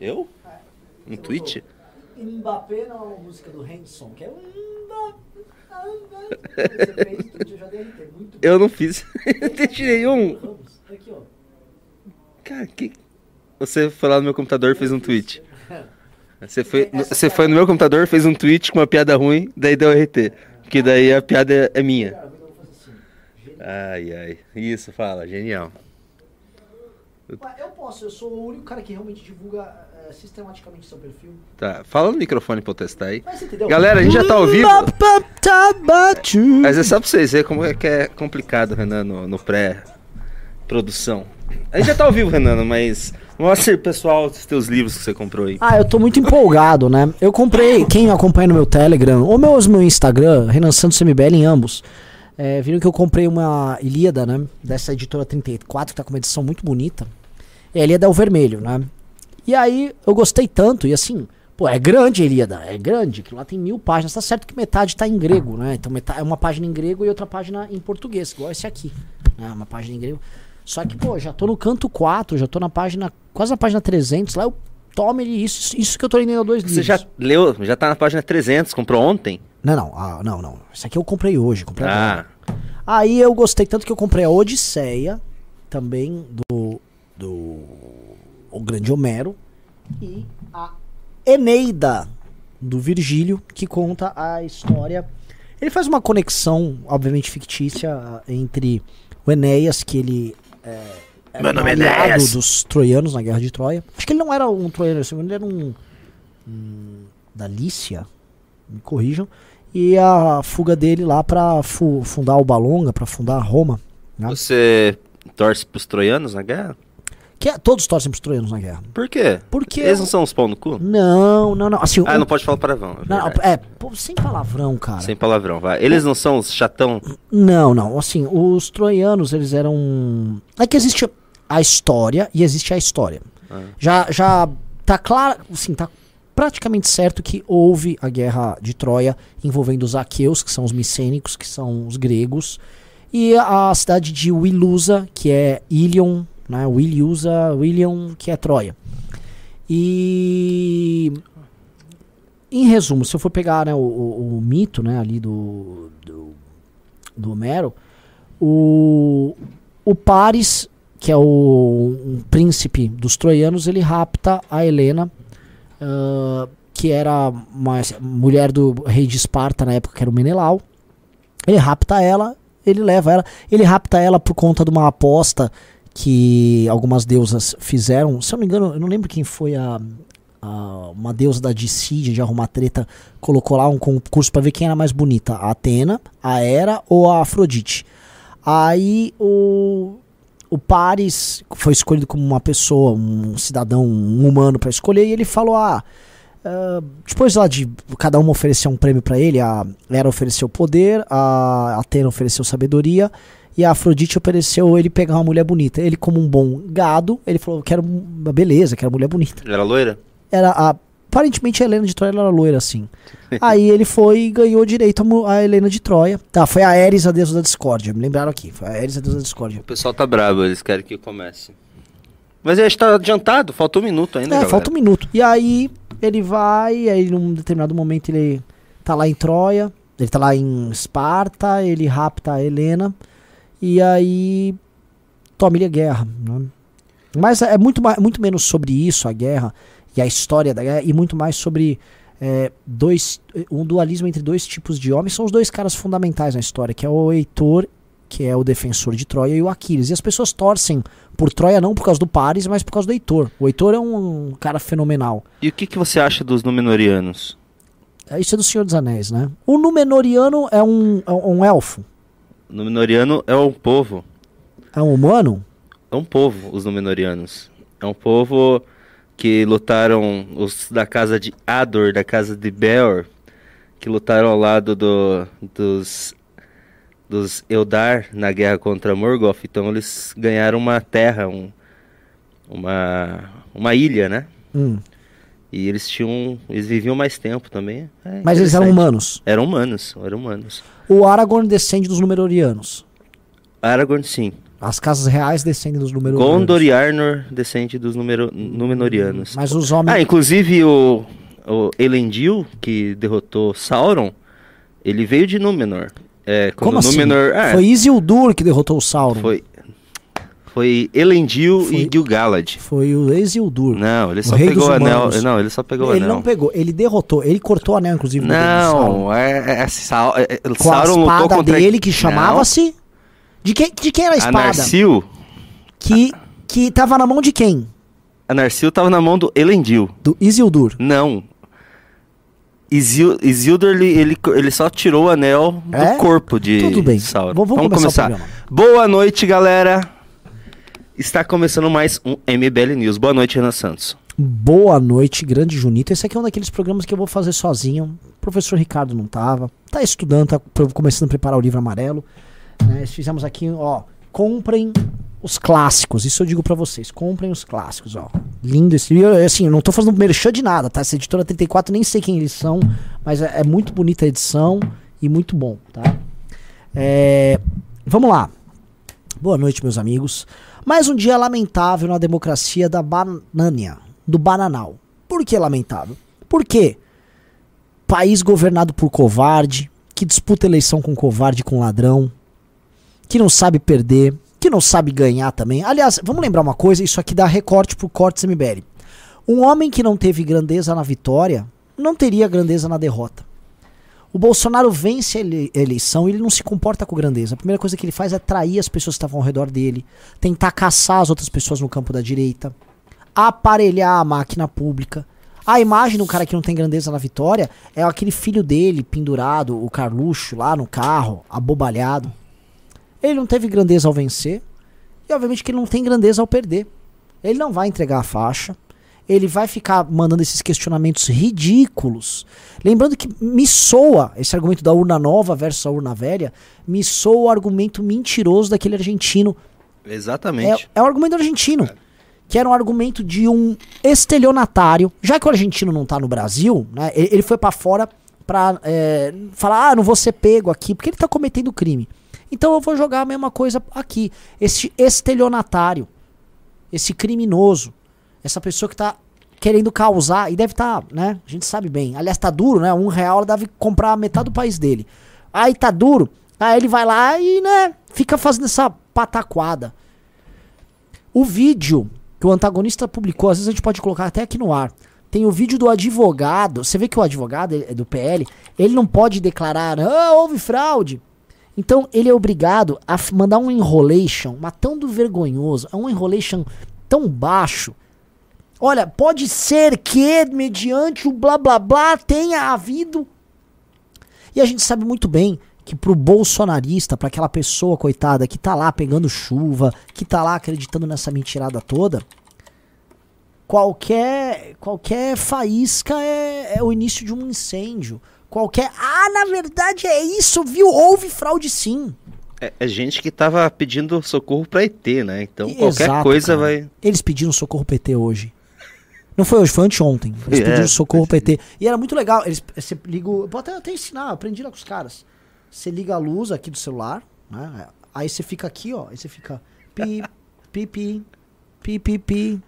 Eu? Um tweet? Mbappé é uma música do Hanson, que é Você fez tweet, eu já dei RT. Muito Eu não fiz. Eu tirei um. Aqui, ó. Cara, que. Você foi lá no meu computador e fez um tweet. Você foi, você foi no meu computador, fez um tweet com uma piada ruim, daí deu RT. Porque daí a piada é- é minha. Assim. Ai, ai. Isso, fala, genial. Eu posso, eu sou o único cara que realmente divulga sistematicamente seu perfil. Tá, fala no microfone pra eu testar aí. Mas você entendeu? Galera, a gente já tá ao vivo. Mas é só pra vocês verem como é que é complicado, Renan, no, no pré-produção. A gente já tá ao vivo, Renan, mas mostra aí, pessoal, os teus livros que você comprou aí. Ah, eu tô muito empolgado, né? Eu comprei, quem acompanha no meu Telegram, ou mesmo meu Instagram, Renan Santos MBL em ambos, é, viram que eu comprei uma Ilíada, né? Dessa editora 34, que tá com uma edição muito bonita. E a Ilíada é o vermelho, né? E aí eu gostei tanto, e assim, pô, é grande a Ilíada, é grande, que lá tem mil páginas. Tá certo que metade tá em grego, né? Então metade, é uma página em grego e outra página em português, igual esse aqui. Né? Uma página em grego. Só que, pô, já tô no canto 4, já tô na página, quase na página 300, lá eu tomo ele, isso, isso que eu tô lendo há dois Você livros. já leu, já tá na página 300, comprou ontem? Não, não, ah, não, não. Isso aqui eu comprei hoje, comprei agora. Ah, Aí eu gostei tanto que eu comprei a Odisseia, também do. do. O Grande Homero, e a Eneida, do Virgílio, que conta a história. Ele faz uma conexão, obviamente fictícia, entre o Enéas, que ele. É, era Meu nome é um aliado Enéas. dos troianos na Guerra de Troia. Acho que ele não era um troiano, ele era um. um da Lícia, me corrijam. E a fuga dele lá pra fu- fundar o Balonga, pra fundar Roma. né? você torce pros troianos na guerra? Que todos torcem pros troianos na guerra. Por quê? Porque. Eles não são os pão no cu? Não, não, não. Assim, Ah, o- não pode falar palavrão. É, não, é, pô, sem palavrão, cara. Sem palavrão, vai. Eles não são os chatão? Não, não. Assim, os troianos, eles eram. É que existe a história e existe a história. Ah. Já, já tá claro, assim, tá praticamente certo que houve a guerra de Troia envolvendo os aqueus, que são os micênicos, que são os gregos, e a cidade de Wilusa, que é Ilion, né? Wiliusa, William, que é Troia. E em resumo, se eu for pegar né, o, o- o mito né, ali do, do, do Homero, o, o Paris, que é o um príncipe dos troianos, ele rapta a Helena, ah, que era uma mulher do rei de Esparta na época, que era o Menelau. Ele rapta ela, ele leva ela, ele rapta ela por conta de uma aposta que algumas deusas fizeram. Se eu não me engano, eu não lembro quem foi a, a- uma deusa da Dicídia de arrumar treta, colocou lá um concurso pra ver quem era mais bonita, a Atena, a Hera ou a Afrodite. Aí o o Paris foi escolhido como uma pessoa, um cidadão, um humano pra escolher e ele falou: "Ah, ah, depois lá de cada uma oferecer um prêmio pra ele, a Hera ofereceu poder, a Atena ofereceu sabedoria e a Afrodite ofereceu ele pegar uma mulher bonita. Ele, como um bom gado, ele falou: quero uma beleza, quero mulher bonita. Era loira? Era a, aparentemente a Helena de Troia ela era loira assim. Aí ele foi e ganhou direito a, Helena de Troia. Tá, foi a Ares, a deusa da discórdia. Me lembraram aqui. Foi a Ares, a deusa da discórdia. O pessoal tá bravo, eles querem que comece. Mas a gente tá adiantado, faltou um minuto ainda, É, galera. falta um minuto. E aí ele vai, aí num determinado momento ele tá lá em Troia, ele tá lá em Esparta, ele rapta a Helena, e aí toma-lhe a guerra. né? Mas é muito, mais, muito menos sobre isso, a guerra, e a história da guerra, e muito mais sobre é, dois, um dualismo entre dois tipos de homens. São os dois caras fundamentais na história, que é o Heitor, que é o defensor de Troia, e o Aquiles. E as pessoas torcem por Troia não por causa do Paris, mas por causa do Heitor. O Heitor é um, cara fenomenal. E o que, que você acha dos Númenóreanos? É, Isso é do Senhor dos Anéis, né? O Númenoriano é um, é um elfo. Númenoriano é um povo. É um humano? É um povo, os Númenóreanos. É um povo que lutaram, os da casa de Ador, da casa de Beor, que lutaram ao lado do, dos, dos Eldar na guerra contra Morgoth. Então eles ganharam uma terra, um, uma, uma ilha, né? Hum. E eles tinham. Eles viviam mais tempo também. É Mas eles eram humanos. Eram humanos, eram humanos. O Aragorn descende dos Númenorianos. Aragorn, sim. As casas reais descendem dos números. Gondor e Arnor descende dos numero, Númenóreanos. Mas os homens. Ah, inclusive o, o Elendil, que derrotou Sauron, ele veio de Númenor. É, Como assim? Númenor... Ah, Foi Isildur que derrotou o Sauron. foi, foi Elendil Foi- e Gil-galad. Foi o Isildur. Não, ele só pegou o anel. humanos. Não, ele só pegou o ele anel. não pegou, ele derrotou, ele cortou o anel, inclusive. Sauron. Não, é, é, Sau- é, é, Com a Sauron espada contra dele, que chamava-se. De quem, de quem era a espada? Narsil. Que, que tava na mão de quem? A Narsil tava na mão do Elendil. Do Isildur. Não. Isil, Isildur, ele, ele, ele só tirou o anel É? do corpo de Tudo bem. Sauron. Vamos- vamos começar programa. Boa noite, galera. Está começando mais um MBL News. Boa noite, Renan Santos. Boa noite, grande Junito. Esse aqui é um daqueles programas que eu vou fazer sozinho. O professor Ricardo não tava. Tá estudando, tá começando a preparar o livro amarelo. Né? Fizemos aqui, ó. Comprem os clássicos. Isso eu digo pra vocês. Comprem os clássicos, ó. Lindo esse livro. Assim, eu não tô fazendo merchan de nada, tá? Essa editora 34, nem sei quem eles são. Mas é, é muito bonita a edição e muito bom, tá? É, vamos lá. Boa noite, meus amigos. Mais um dia lamentável na democracia da Banânia, do Bananal. Por que lamentável? Por quê? País governado por covarde, que disputa eleição com covarde, com ladrão, que não sabe perder, que não sabe ganhar também. Aliás, vamos lembrar uma coisa, isso aqui dá recorte pro Cortes MBL. Um homem que não teve grandeza na vitória, não teria grandeza na derrota. O Bolsonaro vence a ele- eleição e ele não se comporta com grandeza. A primeira coisa que ele faz é trair as pessoas que estavam ao redor dele, tentar caçar as outras pessoas no campo da direita, aparelhar a máquina pública. A imagem do cara que não tem grandeza na vitória é aquele filho dele pendurado, o Carluxo, lá no carro, abobalhado. Ele não teve grandeza ao vencer e, obviamente, que ele não tem grandeza ao perder. Ele não vai entregar a faixa. Ele vai ficar mandando esses questionamentos ridículos. Lembrando que me soa esse argumento da urna nova versus a urna velha, me soa o argumento mentiroso daquele argentino Exatamente. é, é o argumento argentino. Que era um argumento de um estelionatário. Já que o argentino não tá no Brasil, né? Ele, foi pra fora pra é, falar, ah, não vou ser pego aqui, porque ele tá cometendo crime. Então eu vou jogar a mesma coisa aqui. Esse estelionatário, esse criminoso, essa pessoa que tá querendo causar, e deve estar, né? A gente sabe bem. Aliás, tá duro, né? Um real ela deve comprar metade do país dele. Aí tá duro, aí ele vai lá e, né, fica fazendo essa pataquada. O vídeo que o antagonista publicou, às vezes a gente pode colocar até aqui no ar. Tem o vídeo do advogado. Você vê que o advogado é do PL, ele não pode declarar, ah, houve fraude. Então ele é obrigado a mandar um enrolation, mas tão do vergonhoso, é um enrolation tão baixo. Olha, pode ser que, mediante o blá blá blá, tenha havido. E a gente sabe muito bem que pro bolsonarista, para aquela pessoa coitada que tá lá pegando chuva, que tá lá acreditando nessa mentirada toda, qualquer qualquer faísca é, é o início de um incêndio. Qualquer, ah, na verdade é isso, viu? Houve fraude sim. É, é gente que tava pedindo socorro pra ET, né? Então qualquer exato, coisa cara. vai. Eles pediram socorro PT hoje. Não foi hoje, foi anteontem. Eles É, pediram socorro PT. E era muito legal. Eles, você liga. o- Vou até, até ensinar, eu aprendi lá com os caras. Você liga a luz aqui do celular, né? Aí você fica aqui, ó. Aí você fica. Pi, pi, pi, pi, pi, pi.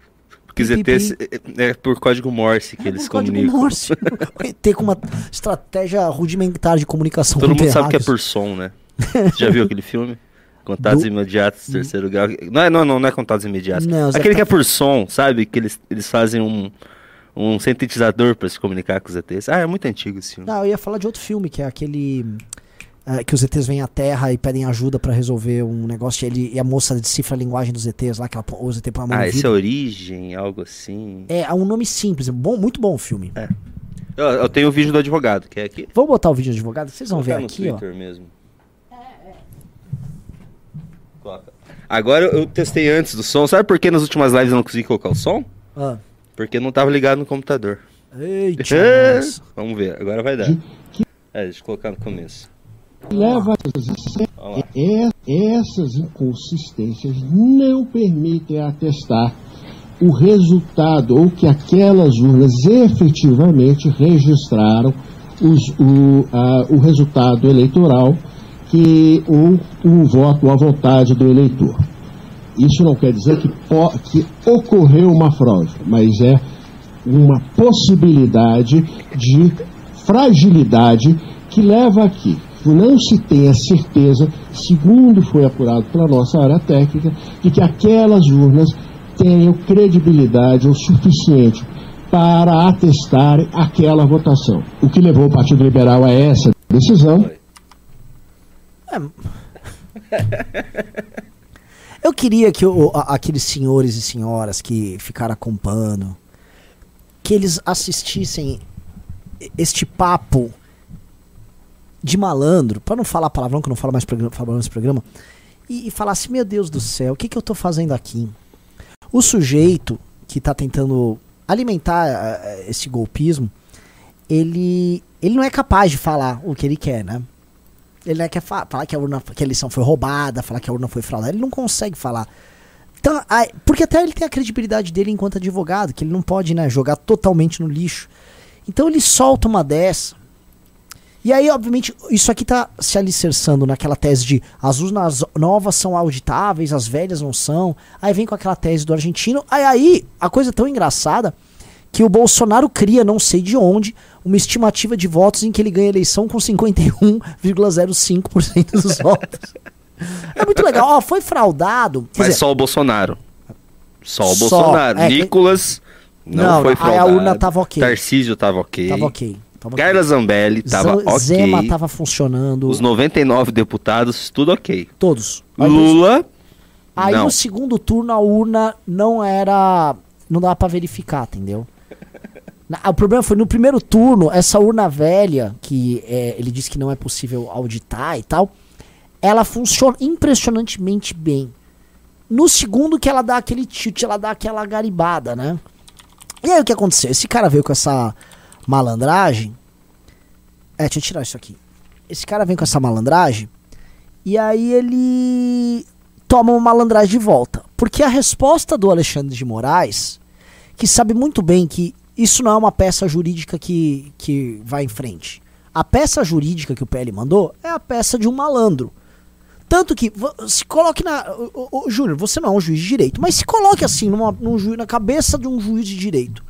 Porque ETs é, por código Morse que É eles por código comunicam. Morse. ET com uma estratégia rudimentar de comunicação Todo mundo sabe que é por som, né? Você já viu aquele filme? Contatos Do- imediatos, terceiro grau. Não, é- não, não, não é contatos imediatos. Não, Aquele tá- que é por som, sabe? Que eles, eles fazem um, um sintetizador pra se comunicar com os ETs. Ah, é muito antigo esse filme. Não, eu ia falar de outro filme, que é aquele. é, que os ETs vêm à Terra e pedem ajuda pra resolver um negócio e, ele, e a moça decifra a linguagem dos ETs lá, que ela, os ET põe a mão Ah, esse é. Origem, algo assim. É, é um nome simples, é bom, muito bom o filme. Eu, eu tenho o vídeo do advogado, que é aqui. Vamos botar o vídeo do advogado, vocês vão ver Colocar no aqui, ó. Twitter mesmo. Coloca. Agora eu testei antes do som. Sabe por que nas últimas lives eu não consegui colocar o som? Ah. Porque não tava ligado no computador. Eita. Vamos ver, agora vai dar. É, deixa eu colocar no começo. leva é- essas inconsistências não permitem atestar o resultado ou que aquelas urnas efetivamente registraram os- o, a- o resultado eleitoral que um, um voto à vontade do eleitor. Isso não quer dizer que, que ocorreu uma fraude, mas é uma possibilidade de fragilidade que leva aqui. Não se tem a certeza, segundo foi apurado pela nossa área técnica, de que aquelas urnas tenham credibilidade o suficiente para atestar aquela votação. O que levou o Partido Liberal a essa decisão. É. Eu queria que o, aqueles senhores e senhoras que ficaram acompanhando, que eles assistissem este papo de malandro, para não falar palavrão, que eu não falo mais nesse programa, e, e falasse, meu Deus do céu, o que, que eu estou fazendo aqui? O sujeito que está tentando alimentar uh, esse golpismo, ele, ele não é capaz de falar o que ele quer, né? Ele não quer fa falar que a, urna, que a eleição foi roubada, falar que a urna foi fraudada, ele não consegue falar. Então, porque até ele tem a credibilidade dele enquanto advogado, que ele não pode né, jogar totalmente no lixo. Então ele solta uma dessa. E aí, obviamente, isso aqui tá se alicerçando naquela tese de as urnas novas são auditáveis, as velhas não são. Aí vem com aquela tese do argentino. Aí, aí a coisa é tão engraçada que o Bolsonaro cria, não sei de onde, uma estimativa de votos em que ele ganha a eleição com 51,05% dos votos. É muito legal. Ó, foi fraudado. Mas dizer, só o Bolsonaro. Só o só, Bolsonaro. É, Nicolas não, não foi fraudado. Aí a urna tava ok. Tarcísio tava ok. Tava ok. Tava Carla okay. Zambelli tava Z ok. Zema tava funcionando. Os 99 deputados, tudo ok. Todos. Lula. Aí não. no segundo turno a urna não era. Não dava pra verificar, entendeu? O problema foi no primeiro turno, essa urna velha, que é, ele disse que não é possível auditar e tal, ela funciona impressionantemente bem. No segundo que ela dá aquele tilt, ela dá aquela garibada, né? E aí o que aconteceu? Esse cara veio com essa malandragem. É, deixa eu tirar isso aqui. Esse cara vem com essa malandragem e aí ele toma uma malandragem de volta. Porque a resposta do Alexandre de Moraes, que sabe muito bem que isso não é uma peça jurídica que, que vai em frente. A peça jurídica que o PL mandou é a peça de um malandro. Tanto que, se coloque na. Júnior, você não é um juiz de direito, mas se coloque assim, numa, num na cabeça de um juiz de direito.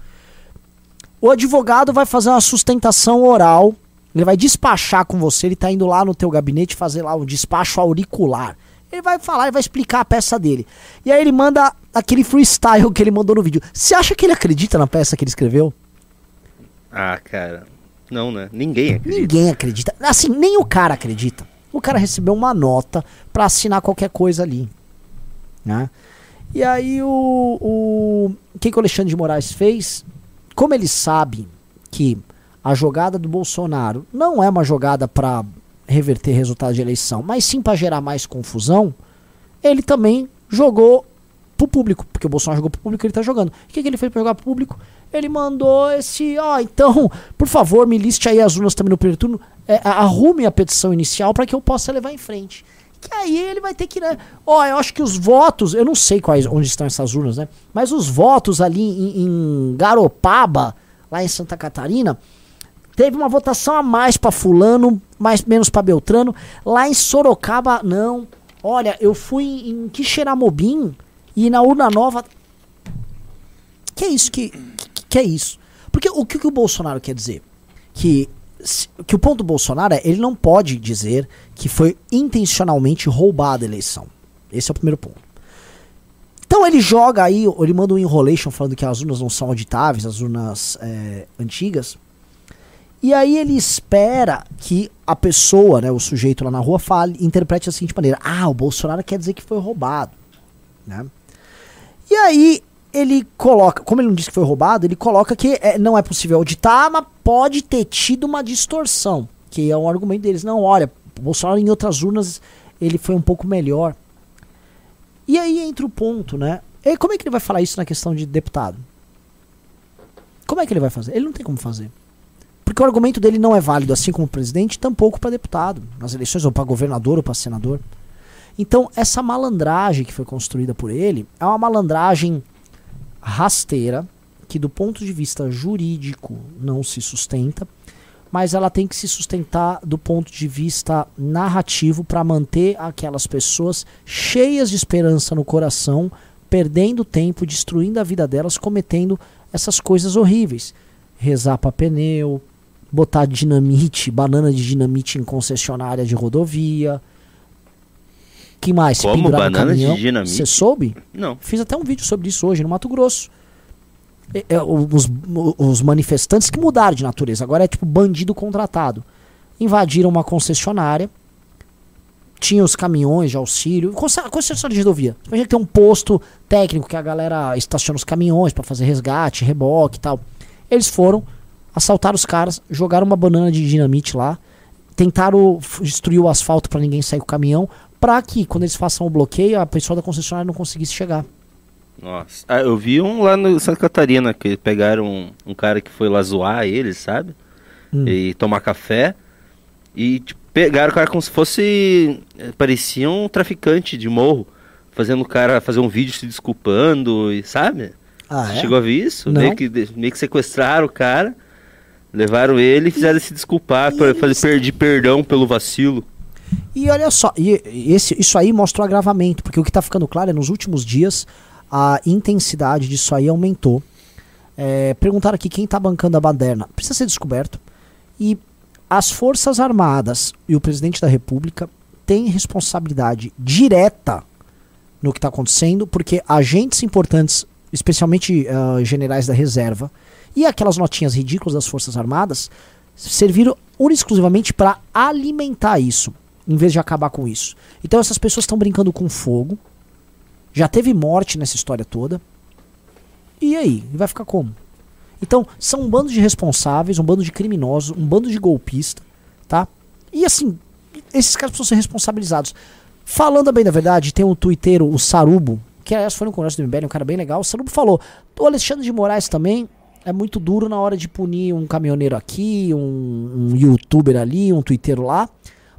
O advogado vai fazer uma sustentação oral, ele vai despachar com você, ele tá indo lá no teu gabinete fazer lá um despacho auricular. Ele vai falar, ele vai explicar a peça dele. E aí ele manda aquele freestyle que ele mandou no vídeo. Você acha que ele acredita na peça que ele escreveu? Ah, cara. Não, né? Ninguém acredita. Ninguém acredita. Assim, nem o cara acredita. O cara recebeu uma nota para assinar qualquer coisa ali. Né? E aí o, o, o que, que o Alexandre de Moraes fez? Como ele sabe que a jogada do Bolsonaro não é uma jogada para reverter resultado de eleição, mas sim para gerar mais confusão, ele também jogou pro público, porque o Bolsonaro jogou pro público, ele tá jogando. O que, que ele fez para jogar pro público? Ele mandou esse, ó, então, por favor, me liste aí as urnas também no primeiro turno, é, arrume a petição inicial para que eu possa levar em frente. Que aí ele vai ter que, né? Ó, eu acho que os votos, eu não sei quais, onde estão essas urnas, né? Mas os votos ali em, em Garopaba, lá em Santa Catarina, Teve uma votação a mais para fulano, mais menos para Beltrano. Lá em Sorocaba, não. Olha, eu fui em Quixeramobim e na urna nova. Que é isso que, que, que é isso? Porque o que, que o Bolsonaro quer dizer? Que que o ponto do Bolsonaro é ele não pode dizer que foi intencionalmente roubada a eleição. Esse é o primeiro ponto. Então ele joga aí, ele manda um enrolation falando que as urnas não são auditáveis, as urnas é, antigas. E aí ele espera que a pessoa, né, o sujeito lá na rua, fale, interprete da seguinte maneira: ah, o Bolsonaro quer dizer que foi roubado. Né? E aí ele coloca, como ele não disse que foi roubado, ele coloca que é, não é possível auditar, mas pode ter tido uma distorção, que é um argumento deles. Não, olha, o Bolsonaro em outras urnas ele foi um pouco melhor. E aí entra o ponto, né? E como é que ele vai falar isso na questão de deputado? Como é que ele vai fazer? Ele não tem como fazer. Porque o argumento dele não é válido, assim como o presidente, tampouco para deputado, nas eleições, ou para governador ou para senador. Então, essa malandragem que foi construída por ele é uma malandragem rasteira, que do ponto de vista jurídico não se sustenta, mas ela tem que se sustentar do ponto de vista narrativo para manter aquelas pessoas cheias de esperança no coração, perdendo tempo, destruindo a vida delas, cometendo essas coisas horríveis. Rezar para pneu, botar dinamite, banana de dinamite em concessionária de rodovia. Que mais? Como? pendurar Banana de dinamite? Você soube? Não. Fiz até um vídeo sobre isso hoje no Mato Grosso. É, é, os, os manifestantes que mudaram de natureza, agora é tipo bandido contratado. Invadiram uma concessionária, tinha os caminhões de auxílio, conce- concessionária de rodovia. Imagina que tem um posto técnico que a galera estaciona os caminhões pra fazer resgate, reboque e tal. Eles foram, assaltaram os caras, jogaram uma banana de dinamite lá, tentaram destruir o asfalto pra ninguém sair com o caminhão, pra que quando eles façam o bloqueio, a pessoa da concessionária não conseguisse chegar. Nossa. Ah, eu vi um lá no Santa Catarina, que pegaram um, um cara que foi lá zoar eles, sabe? Hum. E tomar café. E tipo, pegaram o cara como se fosse. eh, Parecia um traficante de morro. Fazendo o cara fazer um vídeo se desculpando, e sabe? Ah, Você é? chegou a ver isso? Não. Meio que, meio que sequestraram o cara, levaram ele e fizeram se desculpar, eles- fazer pedir perdão pelo vacilo. E olha só, e, esse, isso aí mostra o agravamento, porque o que tá ficando claro é nos últimos dias a intensidade disso aí aumentou. É, perguntaram aqui quem tá bancando a baderna. Precisa ser descoberto. E as Forças Armadas e o presidente da República têm responsabilidade direta no que está acontecendo, porque agentes importantes, especialmente ah, generais da reserva, e aquelas notinhas ridículas das Forças Armadas, serviram única exclusivamente para alimentar isso, em vez de acabar com isso. Então essas pessoas estão brincando com fogo. Já teve morte nessa história toda. E aí? Vai ficar como? Então, são um bando de responsáveis, um bando de criminosos, um bando de golpista, tá? E assim, esses caras precisam ser responsabilizados. Falando bem da verdade, tem um twitteiro, o Sarubo, que aliás foi no Congresso do MBL, um cara bem legal. O Sarubo falou: o Alexandre de Moraes também é muito duro na hora de punir um caminhoneiro aqui, um, um youtuber ali, um twitteiro lá.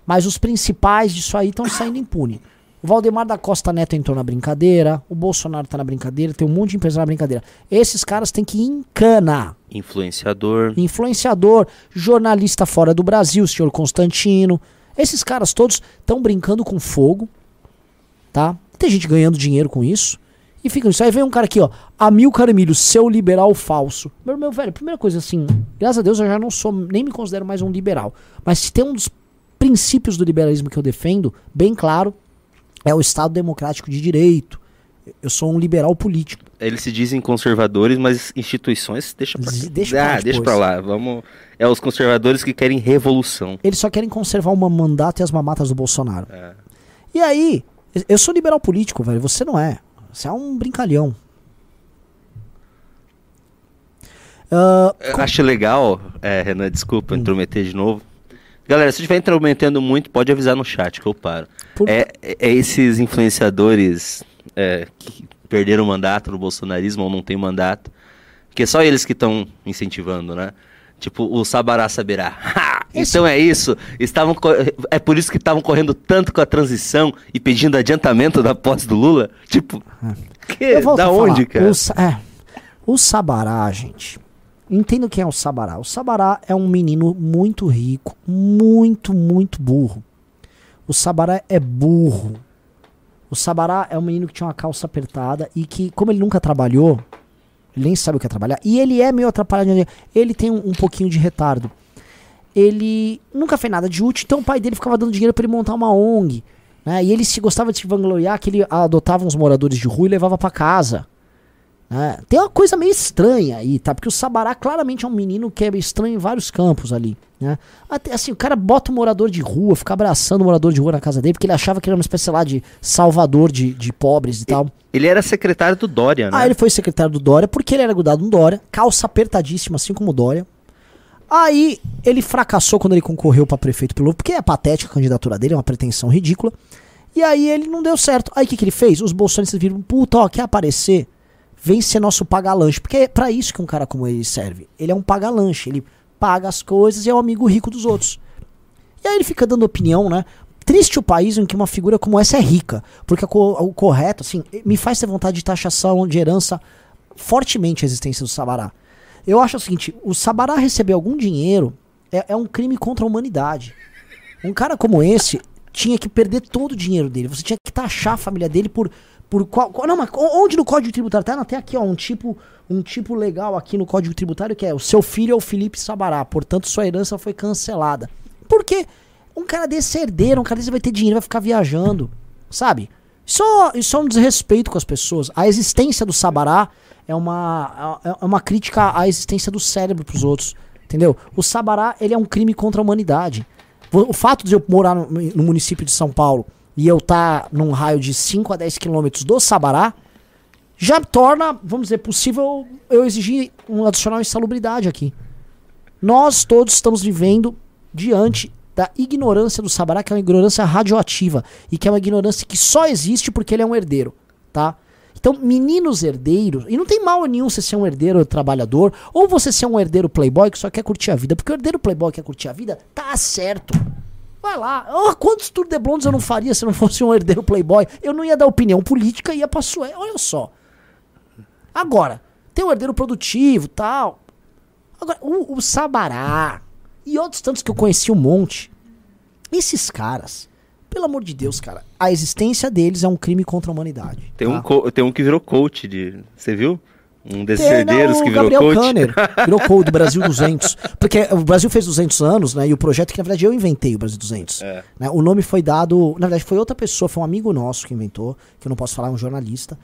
Mas os principais disso aí estão saindo impune. O Valdemar da Costa Neto entrou na brincadeira, o Bolsonaro tá na brincadeira, tem um monte de empresário na brincadeira. Esses caras têm que encanar Influenciador. influenciador, jornalista fora do Brasil, o senhor Constantino. Esses caras todos estão brincando com fogo, tá? Tem gente ganhando dinheiro com isso. E fica isso. Aí vem um cara aqui, ó. Amilcar Emílio, seu liberal falso. Meu, meu velho, primeira coisa assim, graças a Deus eu já não sou, nem me considero mais um liberal. Mas se tem um dos princípios do liberalismo que eu defendo, bem claro, é o Estado Democrático de Direito. Eu sou um liberal político. Eles se dizem conservadores, mas instituições deixa pra, Z- deixa pra ah, lá deixa pra lá. Vamos. É os conservadores que querem revolução. Eles só querem conservar o mandato e as mamatas do Bolsonaro. É. E aí, eu sou liberal político, velho. Você não é. Você é um brincalhão. Ah, Eu Acho legal, é, Renan, desculpa intrometer de novo. Galera, se estiver intrometendo muito, pode avisar no chat que eu paro. Por- É, é- é esses influenciadores é, que perderam o mandato no bolsonarismo ou não tem mandato, que é só eles que estão incentivando, né? Tipo, o Sabará saberá. Então é isso. Estavam é por isso que estavam correndo tanto com a transição e pedindo adiantamento da posse do Lula? Tipo, que, da onde, falar. cara? O, é, o Sabará, gente. Entendo quem é o Sabará. O Sabará é um menino muito rico, muito, muito burro. O Sabará é burro. O Sabará é um menino que tinha uma calça apertada e que, como ele nunca trabalhou, ele nem sabe o que é trabalhar, e ele é meio atrapalhado, ele tem um, um pouquinho de retardo. Ele nunca fez nada de útil, então o pai dele ficava dando dinheiro pra ele montar uma ONG. Né? E ele se gostava de se vangloriar que ele adotava uns moradores de rua e levava pra casa. né? Tem uma coisa meio estranha aí, tá? Porque o Sabará claramente é um menino que é estranho em vários campos ali. Né? Até, assim, o cara bota o morador de rua, fica abraçando o morador de rua na casa dele, porque ele achava que ele era uma espécie lá de salvador de, de pobres e tal. Ele era secretário do Dória, né? Aí ele foi secretário do Dória, porque ele era grudado no Dória, calça apertadíssima, assim como o Dória. Aí ele fracassou quando ele concorreu pra prefeito pelo porque é patética a candidatura dele, é uma pretensão ridícula. E aí ele não deu certo. Aí o que, que ele fez? Os bolsonaristas viram, puta, ó, quer aparecer? Vem ser nosso paga-lanche. Porque é pra isso que um cara como ele serve. Ele é um paga-lanche, ele paga as coisas e é o amigo rico dos outros. E aí ele fica dando opinião, né? Triste o país em que uma figura como essa é rica. Porque o correto, assim, me faz ter vontade de taxação de herança fortemente a existência do Sabará. Eu acho o seguinte, o Sabará receber algum dinheiro é, é um crime contra a humanidade. Um cara como esse tinha que perder todo o dinheiro dele. Você tinha que taxar a família dele por. por qual, qual- não, mas onde no Código Tributário? Tá, não, tem aqui, ó, um tipo, um tipo legal aqui no Código Tributário que é o seu filho é o Felipe Sabará, portanto sua herança foi cancelada. Por quê? Um cara desse é herdeiro, um cara desse vai ter dinheiro, vai ficar viajando, sabe? Isso, isso é um desrespeito com as pessoas. A existência do Sabará é uma, é é uma crítica à existência do cérebro pros outros, entendeu? O Sabará, ele é um crime contra a humanidade. O fato de eu morar no, no município de São Paulo e eu estar num raio de 5 a 10 quilômetros do Sabará, já torna, vamos dizer, possível eu exigir um adicional insalubridade aqui. Nós todos estamos vivendo diante da ignorância do Sabará, que é uma ignorância radioativa e que é uma ignorância que só existe porque ele é um herdeiro, tá? Então, meninos herdeiros, e não tem mal nenhum você ser um herdeiro trabalhador, ou você ser um herdeiro playboy que só quer curtir a vida, porque o herdeiro playboy que quer curtir a vida, tá certo. Vai lá. Oh, quantos Tour de Blondes eu não faria se não fosse um herdeiro playboy? Eu não ia dar opinião política, ia pra Suécia. Olha só. Agora, tem um herdeiro produtivo tal. Agora, o, o Sabará e outros tantos que eu conheci um monte. Esses caras, pelo amor de Deus, cara, a existência deles é um crime contra a humanidade. Tem, tá? um tem um que virou coach de. Você viu? Um desses Tem, herdeiros não, que virou Gabriel coach. Kanner, virou coach do Brasil 200. Porque o Brasil fez 200 anos, né? E o projeto que, na verdade, eu inventei o Brasil 200. É. né, o nome foi dado... Na verdade, foi outra pessoa, foi um amigo nosso que inventou, que eu não posso falar, é um jornalista.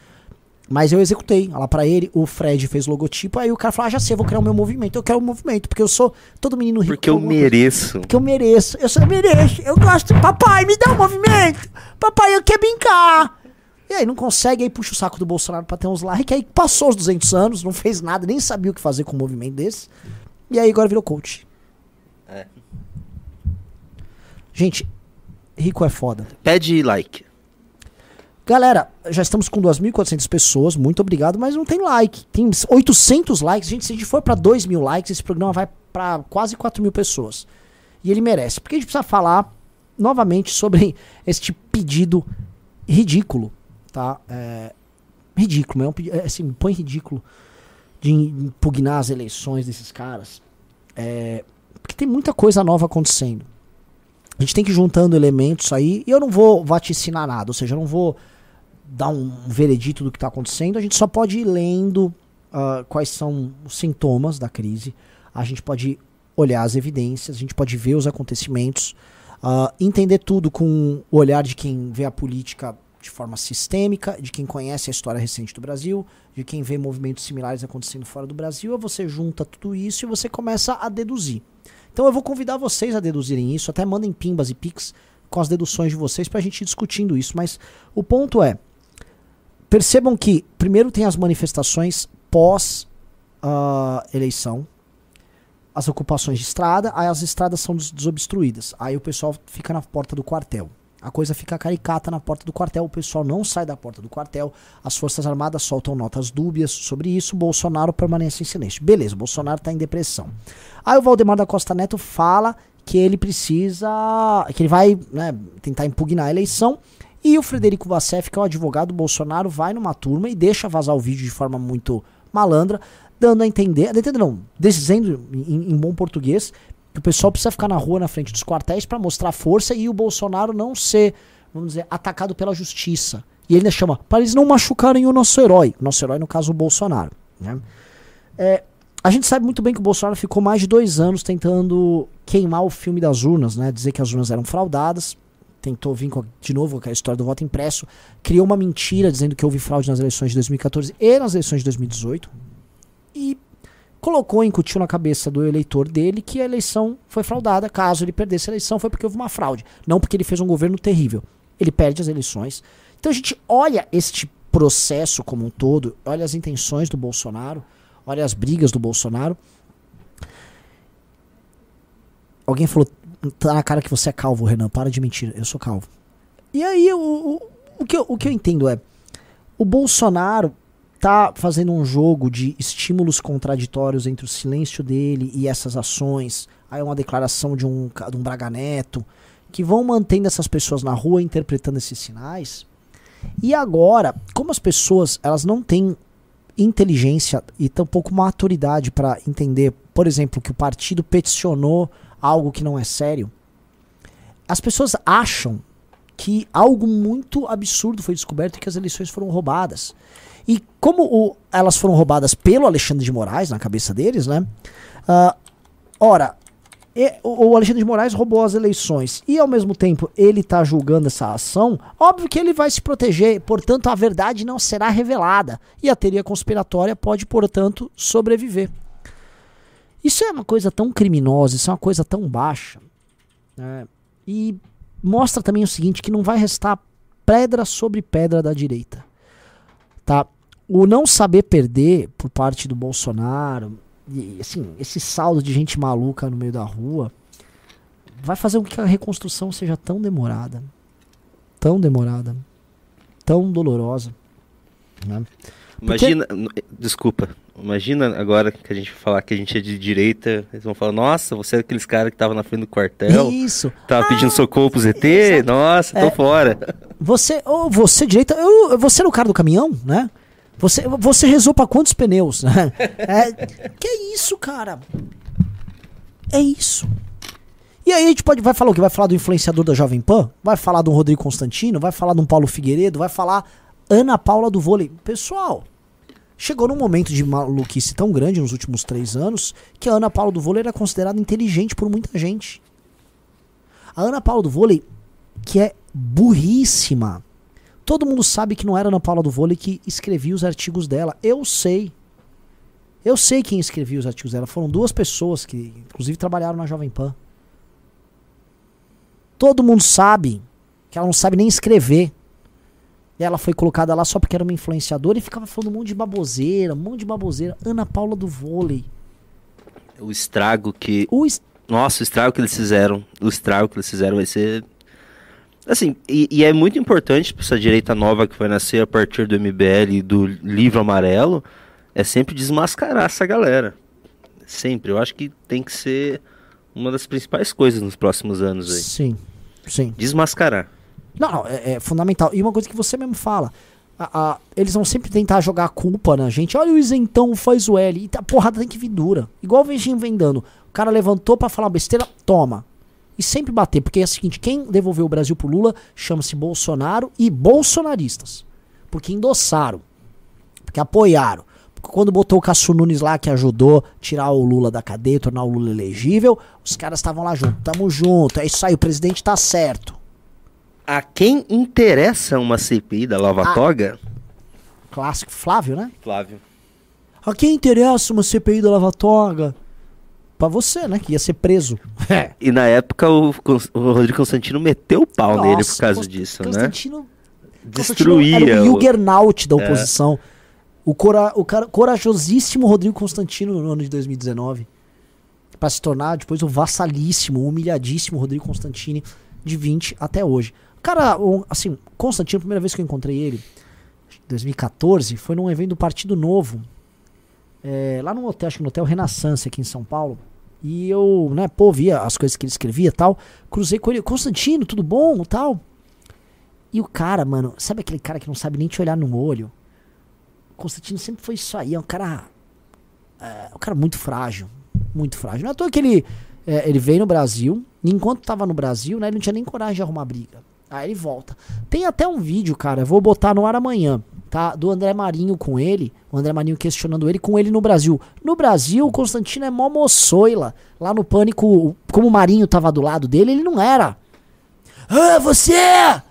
Mas eu executei. Lá pra ele, o Fred fez o logotipo, aí o cara falou, ah, já sei, eu vou criar o meu movimento. Eu quero o movimento, porque eu sou todo menino rico. Porque eu mereço. Porque eu mereço. Eu só mereço. Eu gosto. Papai, me dá um movimento. Papai, eu quero brincar. E aí não consegue, aí puxa o saco do Bolsonaro pra ter uns likes. Aí passou os 200 anos, não fez nada, nem sabia o que fazer com um movimento desse. E aí agora virou coach. É. Gente, rico é foda. Pede like. Galera, já estamos com 2.400 pessoas, muito obrigado, mas não tem like. Tem 800 likes. Gente, se a gente for pra 2 mil likes, esse programa vai pra quase 4 mil pessoas. E ele merece. Porque a gente precisa falar novamente sobre este pedido ridículo, tá? É, ridículo, é um pedido, é, assim, põe ridículo de impugnar as eleições desses caras. É, porque tem muita coisa nova acontecendo. A gente tem que ir juntando elementos aí, e eu não vou vaticinar nada, ou seja, eu não vou dar um veredito do que está acontecendo, a gente só pode ir lendo ah, quais são os sintomas da crise, a gente pode olhar as evidências, a gente pode ver os acontecimentos, ah, entender tudo com o olhar de quem vê a política de forma sistêmica, de quem conhece a história recente do Brasil, de quem vê movimentos similares acontecendo fora do Brasil, você junta tudo isso e você começa a deduzir. Então eu vou convidar vocês a deduzirem isso, até mandem pimbas e pics com as deduções de vocês pra gente ir discutindo isso, mas o ponto é, percebam que primeiro tem as manifestações pós ah, eleição, as ocupações de estrada, aí as estradas são des- desobstruídas. Aí o pessoal fica na porta do quartel. A coisa fica caricata na porta do quartel, o pessoal não sai da porta do quartel, as Forças Armadas soltam notas dúbias sobre isso, Bolsonaro permanece em silêncio. Beleza, Bolsonaro tá em depressão. Aí o Valdemar da Costa Neto fala que ele precisa. que ele vai né, tentar impugnar a eleição. E o Frederico Vassef, que é o advogado do Bolsonaro, vai numa turma e deixa vazar o vídeo de forma muito malandra, dando a entender, não, dizendo em, em bom português que o pessoal precisa ficar na rua na frente dos quartéis para mostrar força e o Bolsonaro não ser, vamos dizer, atacado pela justiça. E ele chama, para eles não machucarem o nosso herói. O nosso herói, no caso, o Bolsonaro. Né? É, a gente sabe muito bem que o Bolsonaro ficou mais de dois anos tentando queimar o filme das urnas, né? Dizer que as urnas eram fraudadas. Tentou vir com, de novo com aquela história do voto impresso. Criou uma mentira dizendo que houve fraude nas eleições de 2014 e nas eleições de 2018. E colocou, incutiu na cabeça do eleitor dele que a eleição foi fraudada. Caso ele perdesse a eleição, foi porque houve uma fraude. Não porque ele fez um governo terrível. Ele perde as eleições. Então a gente olha este processo como um todo, olha as intenções do Bolsonaro, olha as brigas do Bolsonaro. Alguém falou, tá na cara que você é calvo, Renan, para de mentir, eu sou calvo. E aí, o, o, que, eu, o que eu entendo é, o Bolsonaro tá fazendo um jogo de estímulos contraditórios entre o silêncio dele e essas ações, aí uma declaração de um, de um Braga Neto, que vão mantendo essas pessoas na rua interpretando esses sinais. E agora, como as pessoas elas não têm inteligência e tampouco maturidade para entender, por exemplo, que o partido peticionou algo que não é sério, as pessoas acham que algo muito absurdo foi descoberto e que as eleições foram roubadas. E como o- elas foram roubadas pelo Alexandre de Moraes, na cabeça deles, né? Ah, ora, e- o o Alexandre de Moraes roubou as eleições e ao mesmo tempo ele está julgando essa ação, óbvio que ele vai se proteger, portanto a verdade não será revelada e a teoria conspiratória pode, portanto, sobreviver. Isso é uma coisa tão criminosa, isso é uma coisa tão baixa. né? E mostra também o seguinte, que não vai restar pedra sobre pedra da direita. Tá? O não saber perder por parte do Bolsonaro, e assim, esse saldo de gente maluca no meio da rua, vai fazer com que a reconstrução seja tão demorada, tão demorada, tão dolorosa. né? Imagina, n- desculpa, imagina agora que a gente falar que a gente é de direita, eles vão falar, nossa, você é aqueles caras que tava na frente do quartel, Isso. tava pedindo socorro pro ZT, nossa, tô É. fora. Você, ou você direita, eu, você era o cara do caminhão, né? Você, você rezou pra quantos pneus, né? É, que isso, cara? É isso. E aí a gente pode, vai falar o quê? Vai falar do influenciador da Jovem Pan? Vai falar do Rodrigo Constantino? Vai falar um Paulo Figueiredo? Vai falar Ana Paula do vôlei? Pessoal, chegou num momento de maluquice tão grande nos últimos três anos que a Ana Paula do vôlei era considerada inteligente por muita gente. A Ana Paula do vôlei, que é burríssima. Todo mundo sabe que não era a Ana Paula do vôlei que escrevia os artigos dela. Eu sei. Eu sei quem escrevia os artigos dela. Foram duas pessoas que, inclusive, trabalharam na Jovem Pan. Todo mundo sabe que ela não sabe nem escrever. E ela foi colocada lá só porque era uma influenciadora e ficava falando um monte de baboseira, um monte de baboseira. Ana Paula do vôlei. O estrago que, O es- nossa, o estrago que eles fizeram, o estrago que eles fizeram vai ser, assim, e, e é muito importante para essa direita nova que vai nascer a partir do MBL e do livro amarelo, é sempre desmascarar essa galera, sempre, eu acho que tem que ser uma das principais coisas nos próximos anos aí, Sim, sim. desmascarar. Não, não, é, é fundamental. E uma coisa que você mesmo fala. a- a- eles vão sempre tentar jogar a culpa na gente. Olha o isentão faz o L. E a porrada tem que vir dura. Igual o Vegim vem dando. O cara levantou pra falar besteira, toma. E sempre bater. Porque é o seguinte: quem devolveu o Brasil pro Lula chama-se Bolsonaro e bolsonaristas. Porque endossaram. Porque apoiaram. Quando botou o Cássio Nunes lá, que ajudou tirar o Lula da cadeia, tornar o Lula elegível, os caras estavam lá junto. Tamo junto. É isso aí, o presidente tá certo. A quem interessa uma CPI da Lava Ah. Toga? Clássico Flávio, né? Flávio. A quem interessa uma CPI da Lava Toga? Pra você, né? Que ia ser preso. É. E na época o, o Rodrigo Constantino meteu o pau nele por causa Const- disso, né? Constantino, Destruía. Constantino era o Juggernaut da oposição. O, cora, o cara, corajosíssimo Rodrigo Constantino no ano de 2019. Pra se tornar depois o vassalíssimo, humilhadíssimo Rodrigo Constantini de 20 até hoje. Cara, assim, Constantino, a primeira vez que eu encontrei ele, em 2014, foi num evento do Partido Novo. é, lá no hotel, acho que no Hotel Renaissance aqui em São Paulo. E eu, né, pô, via as coisas que ele escrevia tal. Cruzei com ele, Constantino, tudo bom? tal. E o cara, mano, sabe aquele cara que não sabe nem te olhar no olho? Constantino sempre foi isso aí, é um cara. É, um cara muito frágil. Muito frágil. Não é à toa que ele, é, ele veio no Brasil, e enquanto tava no Brasil, né, ele não tinha nem coragem de arrumar briga. Aí ele volta. Tem até um vídeo, cara, eu vou botar no ar amanhã, tá? Do André Marinho com ele, o André Marinho questionando ele com ele no Brasil. No Brasil, o Constantino é mó moçoila. Lá no Pânico, como o Marinho tava do lado dele, ele não era. Ah, você!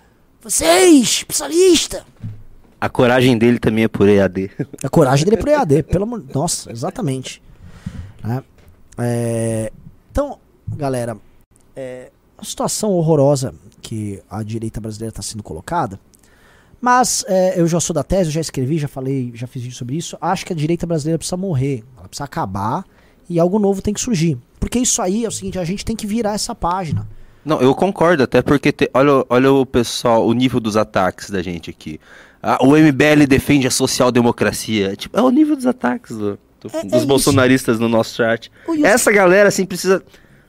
Vocês, especialista! A coragem dele também é por EAD. A coragem dele é pro EAD, pelo amor. Nossa, exatamente. Né? É, Então, galera, é uma situação horrorosa que a direita brasileira está sendo colocada. Mas é, eu já sou da tese, eu já escrevi, já falei, já fiz vídeo sobre isso. Acho que a direita brasileira precisa morrer, ela precisa acabar e algo novo tem que surgir. Porque isso aí é o seguinte, a gente tem que virar essa página. Não, eu concordo, até porque te- olha, olha o pessoal, o nível dos ataques da gente aqui. Ah, o MBL defende a social-democracia. Tipo, é o nível dos ataques do- do- É- é dos isso. bolsonaristas no nosso chat. Essa galera, assim, precisa,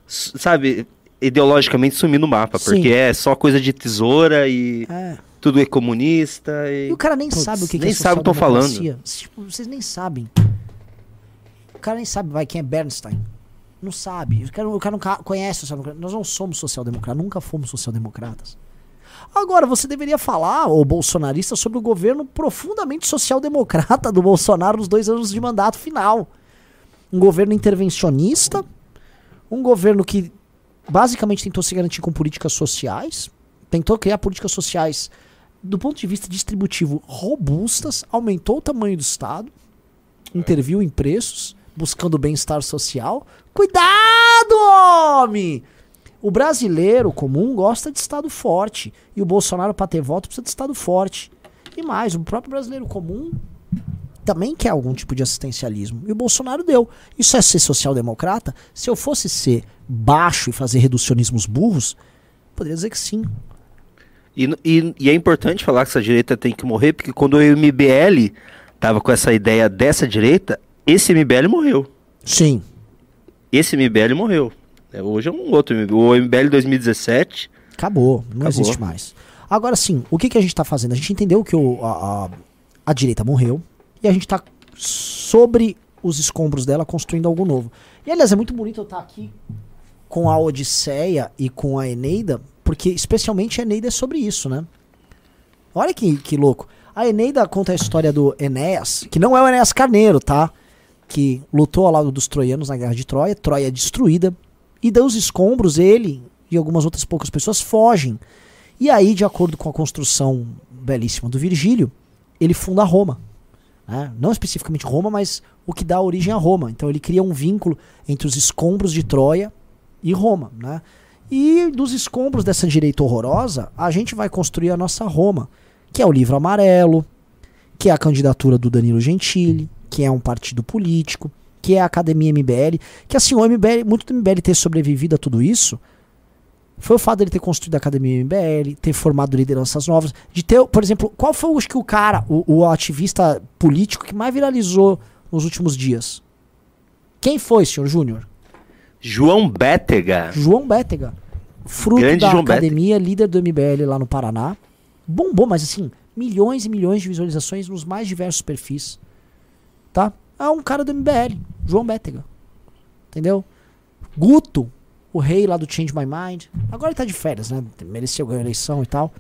sabe, ideologicamente sumir no mapa, Sim. porque é só coisa de tesoura e É. tudo é comunista. E, E o cara nem Putz, sabe o que, que nem é sabe o que eu tô falando. socialdemocracia. Tipo, vocês nem sabem. O cara nem sabe, vai, quem é Bernstein. Não sabe. O cara, o cara não conhece o social-democrata. Nós não somos social-democratas, nunca fomos social-democratas. Agora, você deveria falar, ô bolsonarista, sobre o governo profundamente social-democrata do Bolsonaro nos dois anos de mandato final. Um governo intervencionista, um governo que basicamente tentou se garantir com políticas sociais, tentou criar políticas sociais do ponto de vista distributivo robustas, aumentou o tamanho do Estado, interviu em preços, buscando bem-estar social. Cuidado, homem! O brasileiro comum gosta de Estado forte. E o Bolsonaro, para ter voto, precisa de Estado forte. E mais, o próprio brasileiro comum também quer algum tipo de assistencialismo. E o Bolsonaro deu. Isso é ser social-democrata? Se eu fosse ser baixo e fazer reducionismos burros, poderia dizer que sim. E, e, e, é importante falar que essa direita tem que morrer, porque quando o MBL tava com essa ideia dessa direita, esse MBL morreu. Sim. Esse MBL morreu. É, hoje é um outro MBL. O MBL 2017. Acabou, não Acabou. existe mais. Agora sim, o que, que a gente está fazendo? A gente entendeu que o, a, a, a direita morreu e a gente está sobre os escombros dela construindo algo novo. E aliás, é muito bonito eu estar tá aqui com a Odisseia e com a Eneida, porque especialmente a Eneida é sobre isso, né? Olha que, que louco. A Eneida conta a história do Enéas, que não é o Enéas Carneiro, tá? Que lutou ao lado dos troianos na Guerra de Troia. Troia é destruída. E dos escombros, ele e algumas outras poucas pessoas fogem. E aí, de acordo com a construção belíssima do Virgílio, ele funda Roma. Né? Não especificamente Roma, mas o que dá origem a Roma. Então ele cria um vínculo entre os escombros de Troia e Roma. Né? E dos escombros dessa direita horrorosa, a gente vai construir a nossa Roma que é o livro amarelo, que é a candidatura do Danilo Gentili, que é um partido político, que é a Academia MBL, que assim, o MBL, muito do MBL ter sobrevivido a tudo isso, foi o fato dele ter construído a Academia MBL, ter formado lideranças novas, de ter, por exemplo, qual foi acho que o cara, o, o ativista político que mais viralizou nos últimos dias? Quem foi, senhor Júnior? João Bétega. João Bétega. Fruto Grande da João academia, Bétega. líder do MBL lá no Paraná bombou, mas assim, milhões e milhões de visualizações nos mais diversos perfis. Tá? É um cara do MBL, João Bétega. Entendeu? Guto, o rei lá do Change My Mind. Agora ele tá de férias, né? Mereceu ganhar a eleição e tal.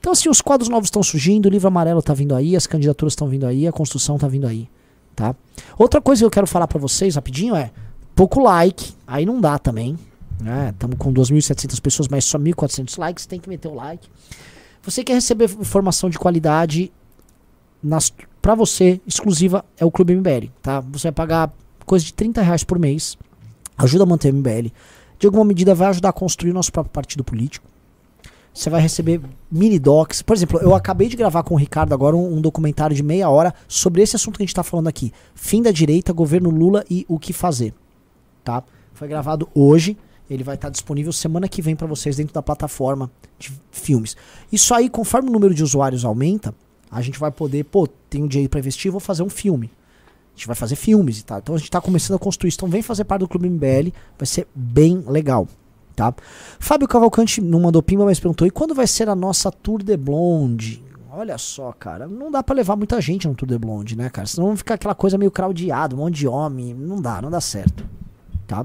Então, assim, os quadros novos estão surgindo, o livro amarelo tá vindo aí, as candidaturas estão vindo aí, a construção tá vindo aí, tá? Outra coisa que eu quero falar para vocês rapidinho é, pouco like, aí não dá também, né? Estamos com 2.700 pessoas, mas só 1.400 likes, tem que meter o like. Você quer receber informação de qualidade para você, exclusiva, é o Clube MBL, tá? Você vai pagar coisa de 30 reais por mês, ajuda a manter o MBL. De alguma medida vai ajudar a construir o nosso próprio partido político. Você vai receber mini docs. Por exemplo, eu acabei de gravar com o Ricardo agora um, um documentário de meia hora sobre esse assunto que a gente está falando aqui. Fim da direita, governo Lula e o que fazer. Tá? Foi gravado hoje. Ele vai estar disponível semana que vem para vocês dentro da plataforma de filmes. Isso aí, conforme o número de usuários aumenta, a gente vai poder, pô, tenho dinheiro para investir, vou fazer um filme. Gente vai fazer filmes e tal. Então a gente está começando a construir. Então vem fazer parte do Clube MBL, vai ser bem legal. Tá? Fábio Cavalcante não mandou pimba, mas perguntou: e quando vai ser a nossa Tour de Blonde? Olha só, cara, não dá para levar muita gente no Tour de Blonde, né, cara? Senão fica aquela coisa meio craudiado, um monte de homem. Não dá, não dá certo. Tá?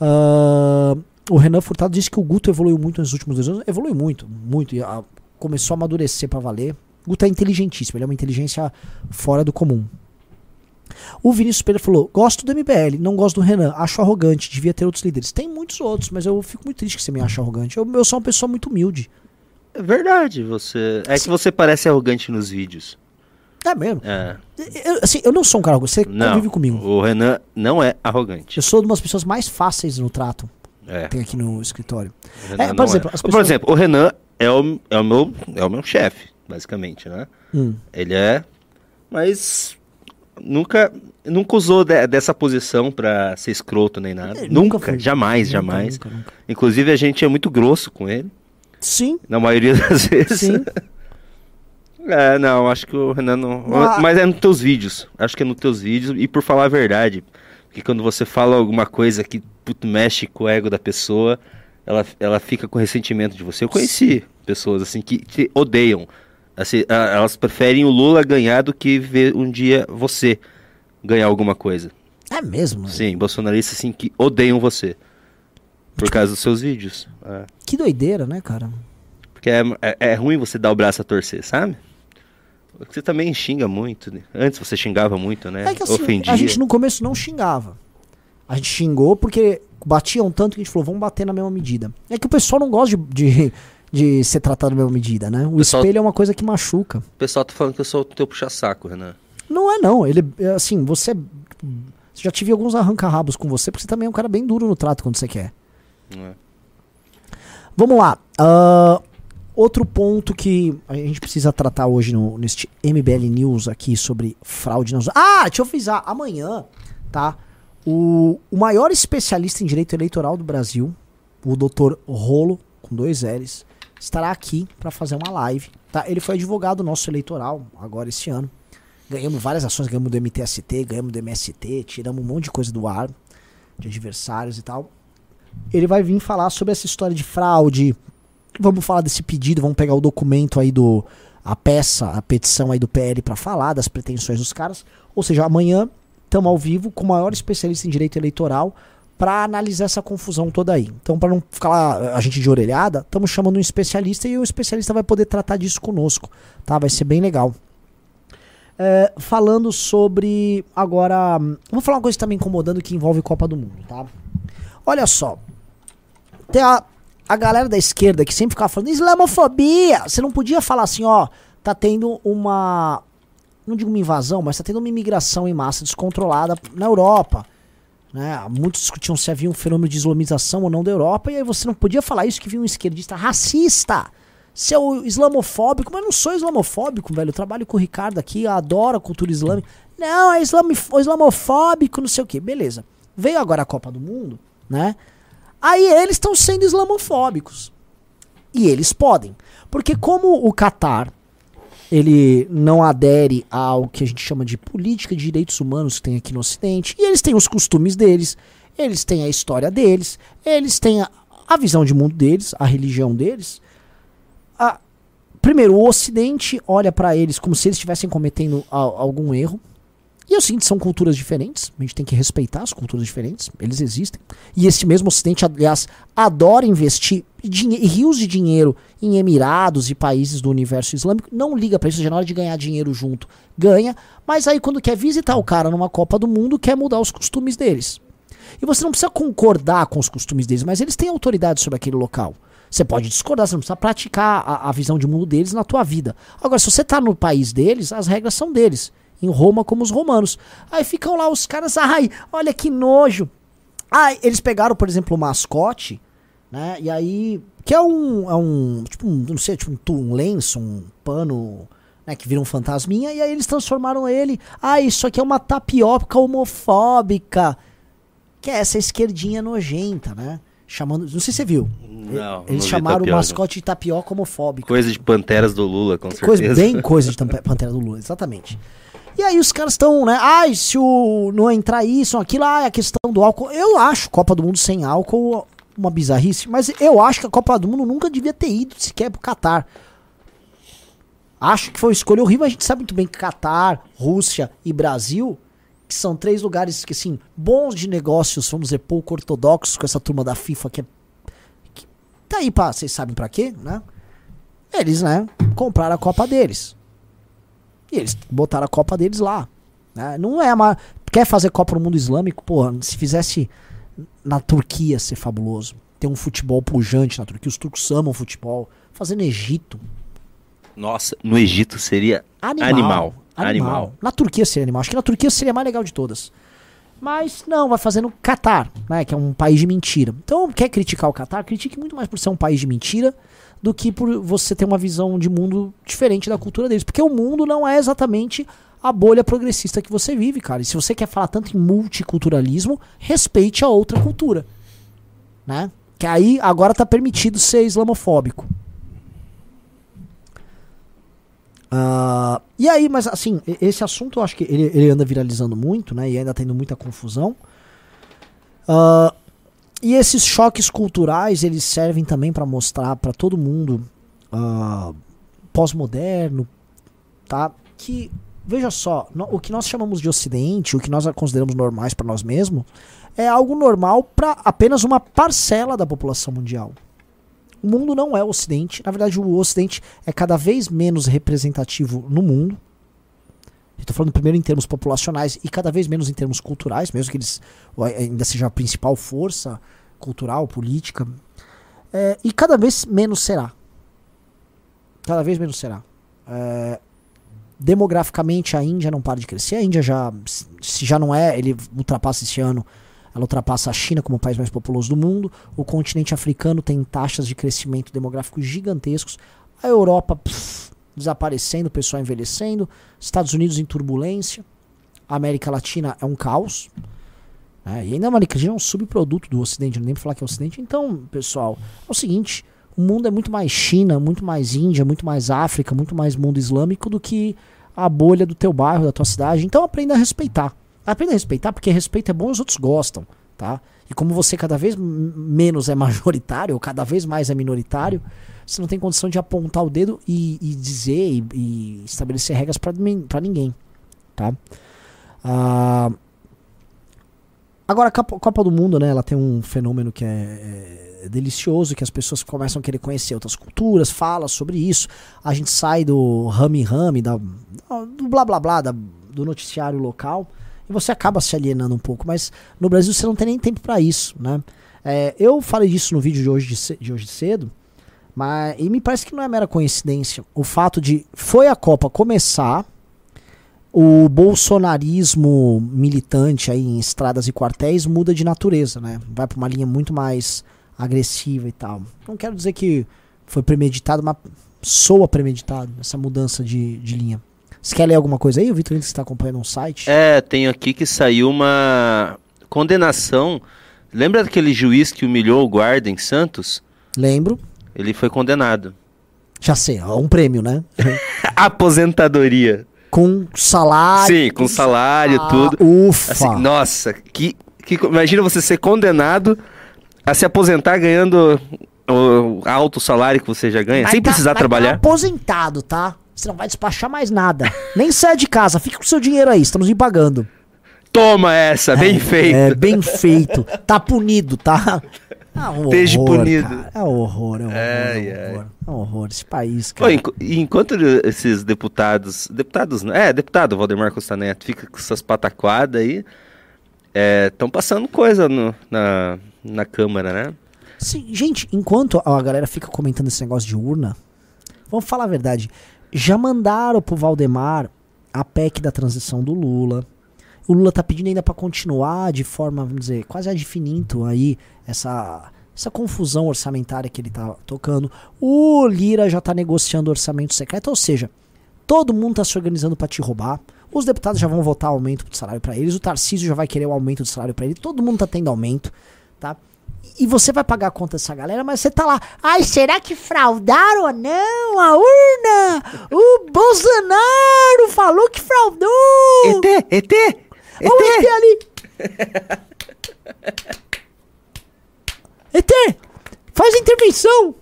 Uh, o Renan Furtado disse que o Guto evoluiu muito nos últimos dois anos. Evoluiu muito, muito. E, uh, começou a amadurecer para valer. O Guto é inteligentíssimo, ele é uma inteligência fora do comum. O Vinícius Pereira falou: Gosto do MBL, não gosto do Renan, acho arrogante, devia ter outros líderes. Tem muitos outros, mas eu fico muito triste que você me ache arrogante. Eu, eu sou uma pessoa muito humilde. É verdade, você. É que você parece arrogante nos vídeos. É mesmo? É. Eu, assim, eu não sou um cara arrogante, você não, convive comigo. O Renan não é arrogante. Eu sou uma das pessoas mais fáceis no trato. É. Tem aqui no escritório. É, por, exemplo, é. pessoas... por exemplo, o Renan é o, é o meu, é o meu chefe, basicamente, né? Hum. Ele é. Mas nunca nunca usou de, dessa posição para ser escroto nem nada. É, nunca, nunca jamais, nunca, jamais. Nunca, Inclusive a gente é muito grosso com ele. Sim. Na maioria das vezes. Sim. É, não, acho que o Renan não. Ah. Mas é nos teus vídeos. Acho que é nos teus vídeos. E por falar a verdade. Porque quando você fala alguma coisa que puto, mexe com o ego da pessoa, ela, ela fica com ressentimento de você. Eu conheci pessoas assim que te odeiam. Assim, elas preferem o Lula ganhar do que ver um dia você ganhar alguma coisa. É mesmo? né? Sim, bolsonaristas assim que odeiam você. Por causa dos seus vídeos. É. Que doideira, né, cara? Porque é, é, é ruim você dar o braço a torcer, sabe? Porque Você também xinga muito. né? Antes você xingava muito, né? É que assim, Ofendia. a gente no começo não xingava. A gente xingou porque batiam tanto que a gente falou, vamos bater na mesma medida. É que o pessoal não gosta de, de, de ser tratado na mesma medida, né? O pessoal- espelho é uma coisa que machuca. O pessoal tá falando que eu sou o teu puxa-saco, Renan. Não é não, ele, é, assim, você... Já tive alguns arranca-rabos com você, porque você também é um cara bem duro no trato quando você quer. Não é? Vamos lá. ah, outro ponto que a gente precisa tratar hoje no, neste MBL News aqui sobre fraude nas. Ah, deixa eu avisar. Amanhã, tá? O, o maior especialista em direito eleitoral do Brasil, o Dr. Rolo, com dois L's, estará aqui para fazer uma live. Tá? Ele foi advogado nosso eleitoral agora esse ano. Ganhamos várias ações, ganhamos do MTST, ganhamos do MST, tiramos um monte de coisa do ar, de adversários e tal ele vai vir falar sobre essa história de fraude. Vamos falar desse pedido, vamos pegar o documento aí do a peça, a petição aí do PL para falar das pretensões dos caras. Ou seja, amanhã estamos ao vivo com o maior especialista em direito eleitoral para analisar essa confusão toda aí. Então, para não ficar a gente de orelhada, estamos chamando um especialista e o especialista vai poder tratar disso conosco, tá? Vai ser bem legal. É, falando sobre agora, vou falar uma coisa que tá me incomodando que envolve Copa do Mundo, tá? Olha só. Tem a, a galera da esquerda que sempre ficava falando islamofobia. Você não podia falar assim, ó, tá tendo uma. Não digo uma invasão, mas tá tendo uma imigração em massa descontrolada na Europa. Né? Muitos discutiam se havia um fenômeno de islamização ou não da Europa, e aí você não podia falar isso que vinha um esquerdista racista, seu islamofóbico, mas eu não sou islamofóbico, velho. Eu trabalho com o Ricardo aqui, adoro a cultura islâmica. Não, é islamofóbico, não sei o que. Beleza. Veio agora a Copa do Mundo, né? Aí eles estão sendo islamofóbicos. E eles podem. Porque como o Catar ele não adere ao que a gente chama de política de direitos humanos que tem aqui no Ocidente, e eles têm os costumes deles, eles têm a história deles, eles têm a, a visão de mundo deles, a religião deles. A- primeiro, o Ocidente olha pra eles como se eles estivessem cometendo a- algum erro. E é o seguinte, são culturas diferentes, a gente tem que respeitar as culturas diferentes, eles existem. E esse mesmo Ocidente, aliás, adora investir rios de dinheiro em Emirados e países do universo islâmico, não liga pra isso, já na hora de ganhar dinheiro junto, ganha, mas aí quando quer visitar o cara numa Copa do Mundo, quer mudar os costumes deles. E você não precisa concordar com os costumes deles, mas eles têm autoridade sobre aquele local. Você pode discordar, você não precisa praticar a, a visão de mundo deles na tua vida. Agora, se você tá no país deles, as regras são deles. Em Roma, como os romanos. Aí ficam lá os caras, ai, olha que nojo. Ai, eles pegaram, por exemplo, o mascote, né? E aí. Que é um. É um tipo, um, não sei, tipo um, um lenço, um pano. Né, que vira um fantasminha, e aí eles transformaram ele. Ah, isso aqui é uma tapioca homofóbica. Que é essa esquerdinha nojenta, né? Chamando. Não sei se você viu. Não, Eles não chamaram o mascote de tapioca homofóbica. Coisa de panteras do Lula, com Coisa, certeza. bem coisa de Pantera do Lula, exatamente. E aí os caras estão, né? Ai, se o não entrar isso, aquilo, ah, a questão do álcool. Eu acho Copa do Mundo sem álcool uma bizarrice, mas eu acho que a Copa do Mundo nunca devia ter ido sequer pro Catar. Acho que foi uma escolha horrível, a gente sabe muito bem que Catar, Rússia e Brasil, que são três lugares que, assim, bons de negócios, vamos dizer, pouco ortodoxos com essa turma da FIFA que é. Que tá aí pra. Vocês sabem pra quê, né? Eles, né, compraram a Copa deles. E eles botaram a Copa deles lá. né? Não é uma. Quer fazer Copa no mundo islâmico? Porra, se fizesse na Turquia ia ser fabuloso. Tem um futebol pujante na Turquia. Os turcos amam futebol. Fazer no Egito. Nossa, no Egito seria Animal. Animal. Animal. Na Turquia seria animal. Acho que na Turquia seria a mais legal de todas. Mas não, vai fazer no Catar, né? Que é um país de mentira. Então, quer criticar o Catar? Critique muito mais por ser um país de mentira do que por você ter uma visão de mundo diferente da cultura deles. Porque o mundo não é exatamente a bolha progressista que você vive, cara. E se você quer falar tanto em multiculturalismo, respeite a outra cultura. Né? Que aí agora tá permitido ser islamofóbico. Ah, e aí, mas assim, esse assunto eu acho que ele, ele anda viralizando muito, né? E ainda tendo muita confusão. Ah, e esses choques culturais, eles servem também para mostrar para todo mundo ah, pós-moderno, tá? Que veja só, no- o que nós chamamos de Ocidente, o que nós consideramos normais para nós mesmos, é algo normal para apenas uma parcela da população mundial. O mundo não é o Ocidente. Na verdade, o Ocidente é cada vez menos representativo no mundo. Estou falando primeiro em termos populacionais e cada vez menos em termos culturais, mesmo que eles ou ainda seja a principal força cultural, política. É, e cada vez menos será. Cada vez menos será. É, demograficamente a Índia não para de crescer. A Índia já, se já não é, ele ultrapassa esse ano, ela ultrapassa a China como o país mais populoso do mundo. O continente africano tem taxas de crescimento demográfico gigantescos. A Europa pff, desaparecendo, o pessoal envelhecendo. Estados Unidos em turbulência. A América Latina é um caos. né? E ainda a América Latina é um subproduto do Ocidente, não nem falar que é Ocidente. Então, pessoal, é o seguinte: o mundo é muito mais China, muito mais Índia, muito mais África, muito mais mundo islâmico do que a bolha do teu bairro, da tua cidade. Então aprenda a respeitar. Aprenda a respeitar, porque respeito é bom e os outros gostam, tá? E como você cada vez menos é majoritário, ou cada vez mais é minoritário, você não tem condição de apontar o dedo e, e dizer e, e estabelecer regras pra ninguém, tá? Ah, agora, a Copa, Copa do Mundo, né? Ela tem um fenômeno que é, é delicioso, que as pessoas começam a querer conhecer outras culturas, fala sobre isso. A gente sai do rame-rame, do blá blá blá, do noticiário local, e você acaba se alienando um pouco. Mas no Brasil você não tem nem tempo pra isso, né? É, eu falei disso no vídeo de hoje de, de hoje cedo, mas e me parece que não é mera coincidência o fato de foi a Copa começar, o bolsonarismo militante aí em estradas e quartéis muda de natureza, né? Vai pra uma linha muito mais agressiva e tal. Não quero dizer que foi premeditado, mas soa premeditado essa mudança de, de linha. Você quer ler alguma coisa aí, Vitor, que está acompanhando um site? É, tenho aqui que saiu uma condenação. Lembra daquele juiz que humilhou o guarda em Santos? Lembro. Ele foi condenado. Já sei, ó, um prêmio, né? Aposentadoria. com salário. Sim, com salário, Ah, tudo. Ufa. Assim, nossa, que, que imagina você ser condenado a se aposentar ganhando o alto salário que você já ganha, Vai sem tá- precisar tá trabalhar. aposentado, tá? Você não vai despachar mais nada. Nem sai de casa, fica com seu dinheiro aí, estamos lhe pagando. Toma essa, bem feito. É, bem feito. Tá punido, tá? É um horror, punido. cara. É um horror, é um horror, é um horror. É um horror esse país, cara. enqu- e enquanto esses deputados, deputados, não- é, deputado Valdemar Costa Neto fica com essas pataquadas aí, estão passando coisa no- na, na Câmara, né? Sim, gente, enquanto a galera fica comentando esse negócio de urna, vamos falar a verdade. Já mandaram pro Valdemar a PEC da transição do Lula. O Lula tá pedindo ainda pra continuar de forma, vamos dizer, quase ad finito aí essa essa confusão orçamentária que ele tá tocando. O Lira já tá negociando orçamento secreto, ou seja, todo mundo tá se organizando pra te roubar. Os deputados já vão votar aumento de salário pra eles, o Tarcísio já vai querer o aumento de salário pra ele, todo mundo tá tendo aumento, tá? E você vai pagar a conta dessa galera, mas você tá lá. Ai, será que fraudaram ou não a urna? O Bolsonaro falou que fraudou! ET, ET, Olha o ET ali! ET! Faz a intervenção!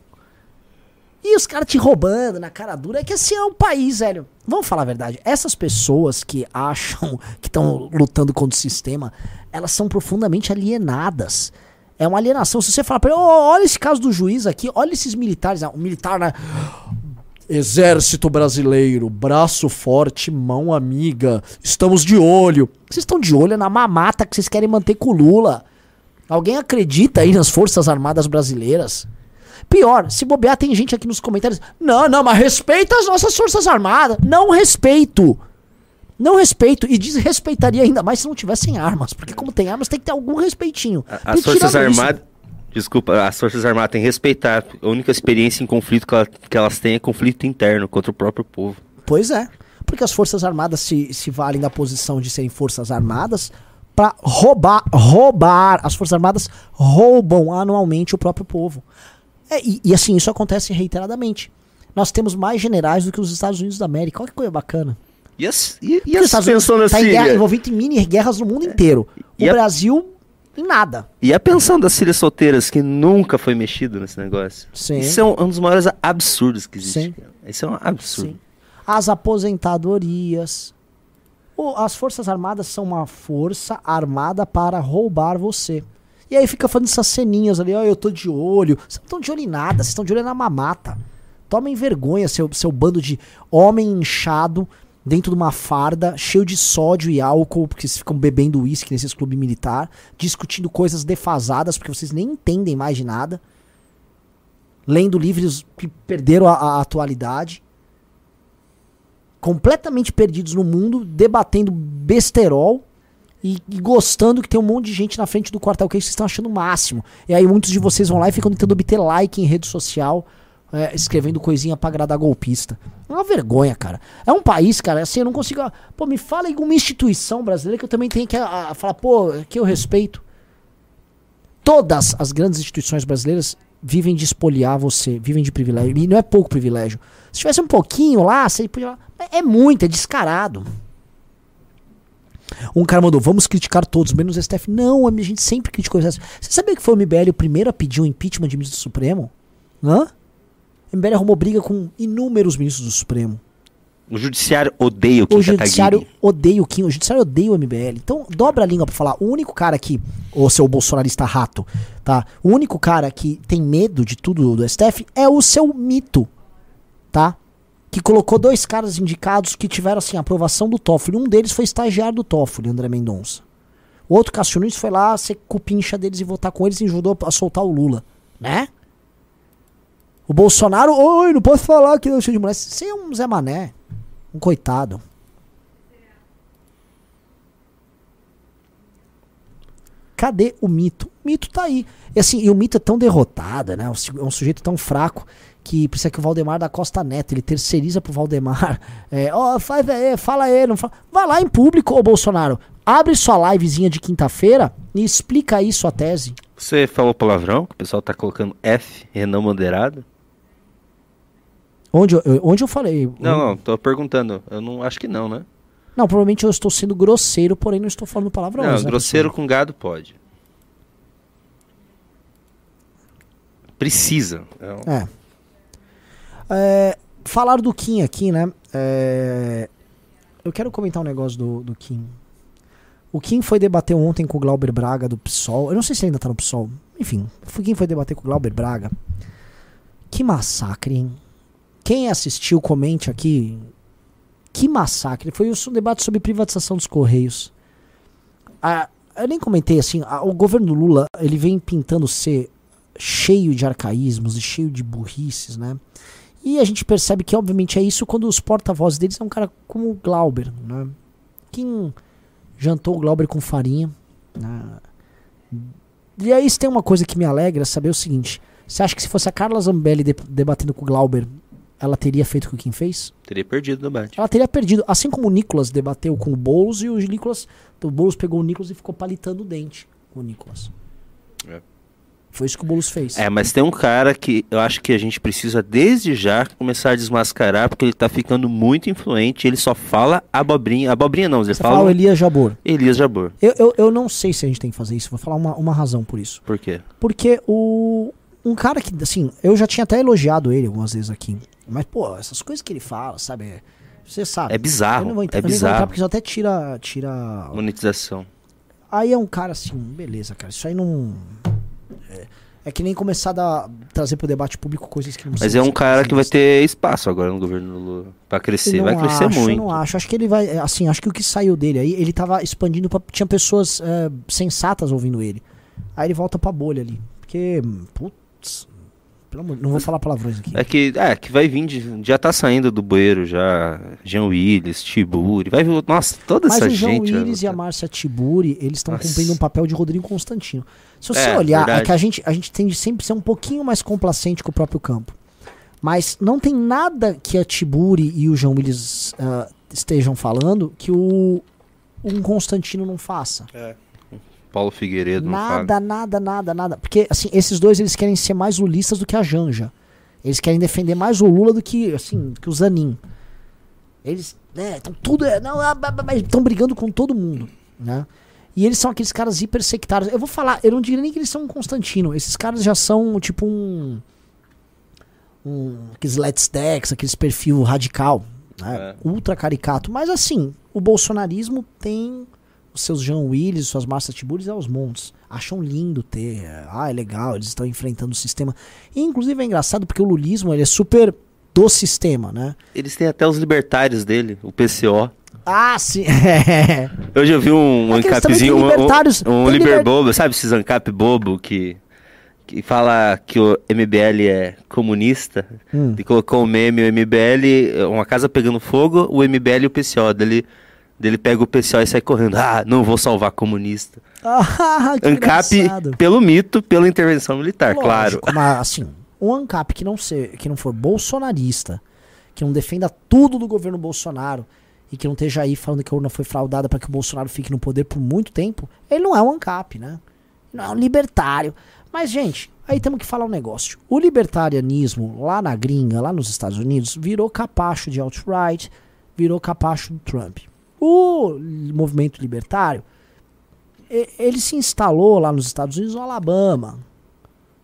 E os caras te roubando na cara dura. É que assim é um país, velho. Vamos falar a verdade. Essas pessoas que acham que estão lutando contra o sistema, elas são profundamente alienadas. É uma alienação. Se você falar pra ele, "Ô, olha esse caso do juiz aqui, olha esses militares. Ah, O militar, né? Exército brasileiro, braço forte, mão amiga. Estamos de olho. Vocês estão de olho na mamata que vocês querem manter com o Lula. Alguém acredita aí nas Forças Armadas Brasileiras? Pior, se bobear, tem gente aqui nos comentários. Não, não, mas respeita as nossas Forças Armadas. Não respeito. Não respeito. E desrespeitaria ainda mais se não tivessem armas. Porque como tem armas, tem que ter algum respeitinho. As Forças Armadas. Desculpa, as Forças Armadas têm que respeitar. A única experiência em conflito que, ela- que elas têm é conflito interno contra o próprio povo. Pois é. Porque as Forças Armadas se, se valem da posição de serem Forças Armadas pra roubar. Roubar. As Forças Armadas roubam anualmente o próprio povo. É, e, e assim, isso acontece reiteradamente. Nós temos mais generais do que os Estados Unidos da América. Olha que coisa bacana. E as, e, e as os Estados Unidos tá em guerra, Síria? envolvido em mini guerras no mundo inteiro. O Brasil, em nada. E a pensão das filhas solteiras, que nunca foi mexido nesse negócio. Sim. Isso é um, um dos maiores absurdos que existe. Sim. Isso é um absurdo. Sim. As aposentadorias. As Forças Armadas são uma força armada para roubar você. E aí fica fazendo essas ceninhas ali, ó, eu tô de olho. Vocês não estão de olho em nada, vocês estão de olho na mamata. Tomem vergonha, seu, seu bando de homem inchado dentro de uma farda, cheio de sódio e álcool, porque vocês ficam bebendo uísque nesses clubes militar, discutindo coisas defasadas, porque vocês nem entendem mais de nada. Lendo livros que perderam a, a atualidade. Completamente perdidos no mundo, debatendo besterol e, e gostando que tem um monte de gente na frente do quartel que vocês estão achando o máximo. E aí muitos de vocês vão lá e ficam tentando obter like em rede social, é, escrevendo coisinha pra agradar golpista. É uma vergonha, cara. É um país, cara, assim, eu não consigo. Pô, me fala em uma instituição brasileira que eu também tenho que a- a falar, pô, que eu respeito. Todas as grandes instituições brasileiras vivem de espoliar você, vivem de privilégio. E não é pouco privilégio. Se tivesse um pouquinho lá, você podia. É muito, é descarado. Um cara mandou, vamos criticar todos, menos o STF. Não, a gente sempre criticou o STF. Você sabia que foi o MBL o primeiro a pedir um impeachment de ministro do Supremo? Hã? O MBL arrumou briga com inúmeros ministros do Supremo. O judiciário odeia o Kim O judiciário Kataguiri. odeia o Kim, o judiciário odeia o MBL. Então, dobra a língua pra falar. O único cara que, ô seu bolsonarista rato, tá? O único cara que tem medo de tudo do STF é o seu mito, tá? Que colocou dois caras indicados que tiveram, assim, a aprovação do Toffoli. Um deles foi estagiário do Toffoli, André Mendonça. O outro, Cássio Nunes, foi lá ser cupincha deles e votar com eles e ajudou a soltar o Lula, né? O Bolsonaro, oi, não posso falar que não cheio de mulher. Você é um Zé Mané, um coitado. Cadê o mito? O mito tá aí. E assim, e o mito é tão derrotado, né? É um su- sujeito tão fraco que precisa que o Valdemar da Costa Neto, ele terceiriza pro Valdemar. É, ó, faz aí, fala aí, não fala. Vai lá em público, ô Bolsonaro. Abre sua livezinha de quinta-feira e explica aí sua tese. Você falou palavrão? que O pessoal tá colocando F, Renan moderado? Onde onde eu falei? Não, não, tô perguntando. Eu não acho que não, né? Não, provavelmente eu estou sendo grosseiro, porém não estou falando palavrões. não, né, grosseiro com gado pode. Precisa. É? É. É, Falaram do Kim aqui, né? É, eu quero comentar um negócio do, do Kim. O Kim foi debater ontem com o Glauber Braga do PSOL. Eu não sei se ele ainda tá no PSOL. Enfim, o Kim foi debater com o Glauber Braga. Que massacre, hein? Quem assistiu, comente aqui. Que massacre. Foi um debate sobre privatização dos Correios. Ah, eu nem comentei assim, ah, o governo Lula, ele vem pintando ser cheio de arcaísmos e cheio de burrices, né? E a gente percebe que, obviamente, é isso quando os porta-vozes deles são um cara como o Glauber, né? Quem jantou o Glauber com farinha, né? E aí, tem uma coisa que me alegra, saber o seguinte: você acha que se fosse a Carla Zambelli de- debatendo com o Glauber, ela teria feito o que o Kim fez? Teria perdido o debate. Ela teria perdido. Assim como o Nicolas debateu com o Boulos e o Nicolas. O Boulos pegou o Nicolas e ficou palitando o dente com o Nicolas. É. Foi isso que o Boulos fez. É, mas tem um cara que eu acho que a gente precisa desde já começar a desmascarar, porque ele tá ficando muito influente. Ele só fala abobrinha. Abobrinha não, ele Você fala fala o Elias Jabor. Elias Jabor. Eu, eu, eu não sei se a gente tem que fazer isso. Vou falar uma, uma razão por isso. Por quê? Porque o. Um cara que, assim, eu já tinha até elogiado ele algumas vezes aqui. Mas, pô, essas coisas que ele fala, sabe? é- Você sabe. É bizarro, Eu não vou entrar, é vou entrar bizarro. porque isso até tira. tira... Monetização. Aí é um cara assim, beleza, cara. Isso aí não. É, é que nem começar a dar- trazer pro debate público coisas que não Mas é um cara que vai ter espaço agora no governo Lula. Pra crescer. Vai crescer acho, muito. Eu não acho. Acho que ele vai. é, Assim, acho que o que saiu dele aí, ele tava expandindo pra. Tinha pessoas é, sensatas ouvindo ele. Aí ele volta pra bolha ali. Porque. Putz. Pelo amor, não vou falar palavrões aqui. É que, é, que vai vir, de, já tá saindo do bueiro já. Jean Willis, Tiburi, vai vir, nossa, toda Mas essa o João gente. vai Willis e a votar. Márcia Tiburi, eles estão cumprindo um papel de Rodrigo Constantino. Se você É, olhar, é verdade. que a gente, a gente tende sempre a ser um pouquinho mais complacente com o próprio campo. Mas não tem nada que a Tiburi e o João Willis ah, estejam falando que o um Constantino não faça. Paulo Figueiredo. Nada, nada, nada, nada. Porque, assim, esses dois, eles querem ser mais lulistas do que a Janja. Eles querem defender mais o Lula do que, assim, que o Zanin. Eles, né, estão tudo... é, Não, estão brigando com todo mundo, né? E eles são aqueles caras hipersectários. Eu vou falar, eu não diria nem que eles são um Constantino. Esses caras já são, tipo, um... um aqueles let's decks, aqueles perfil radical, né? É. Ultra caricato. Mas, assim, o bolsonarismo tem os seus Jean Willis, suas Marcia Tiburis aos montes. Acham lindo ter. Ah, é legal, eles estão enfrentando o sistema. E, inclusive é engraçado porque o lulismo ele é super do sistema, né? Eles têm até os libertários dele, o PCO. Ah, sim. É. Eu já vi um É ancapzinho, um, um, um liber liber- bobo, sabe esses ancap bobo que, que fala que o MBL é comunista? Hum. E colocou o meme, o MBL, uma casa pegando fogo, o MBL e o PCO. Dele, dele pega o PCO e sai correndo. Ah, não vou salvar comunista. Ah, que Ancap engraçado. pelo mito, pela intervenção militar, claro. Lógico, Mas assim, um ANCAP que não, ser, que não for bolsonarista, que não defenda tudo do governo Bolsonaro e que não esteja aí falando que a urna foi fraudada para que o Bolsonaro fique no poder por muito tempo, ele não é um ANCAP, né? Não é um libertário. Mas, gente, aí temos que falar um negócio. O libertarianismo lá na gringa, lá nos Estados Unidos, virou capacho de alt-right, virou capacho do Trump. O movimento libertário, ele se instalou lá nos Estados Unidos, no Alabama,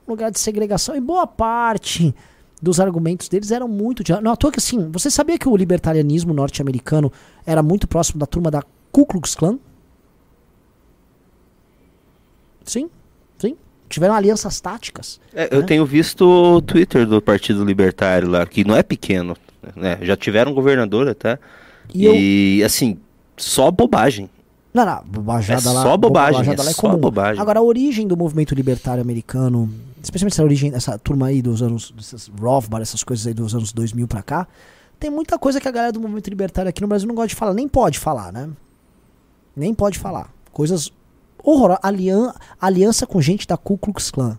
um lugar de segregação, e boa parte dos argumentos deles eram muito. De, não, à toa que assim, você sabia que o libertarianismo norte-americano era muito próximo da turma da Ku Klux Klan? Sim, sim. Tiveram alianças táticas. É, eu né? tenho visto o Twitter do Partido Libertário lá, que não é pequeno. Né? Já tiveram governador até. E eu- E, assim, só bobagem. Não, não, bobajada É lá. só bobagem, bobajada é lá é só comum. bobagem. Agora, a origem do movimento libertário americano, especialmente essa origem, essa turma aí dos anos, desses Rothbard, essas coisas aí dos anos 2000 pra cá, tem muita coisa que a galera do movimento libertário aqui no Brasil não gosta de falar, nem pode falar, né? Nem pode falar. Coisas horrorosas. Alian aliança com gente da Ku Klux Klan.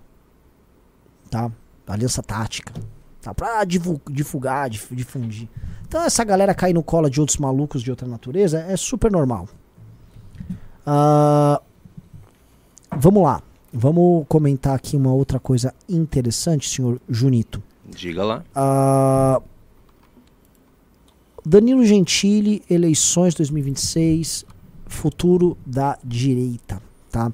Tá? Aliança tática. Tá? Pra divu- divulgar, dif- difundir. Então essa galera cair no colo de outros malucos de outra natureza é super normal. Ah, vamos lá. Vamos comentar aqui uma outra coisa interessante, senhor Junito. Diga lá. Ah, Danilo Gentili, eleições 2026, futuro da direita, tá?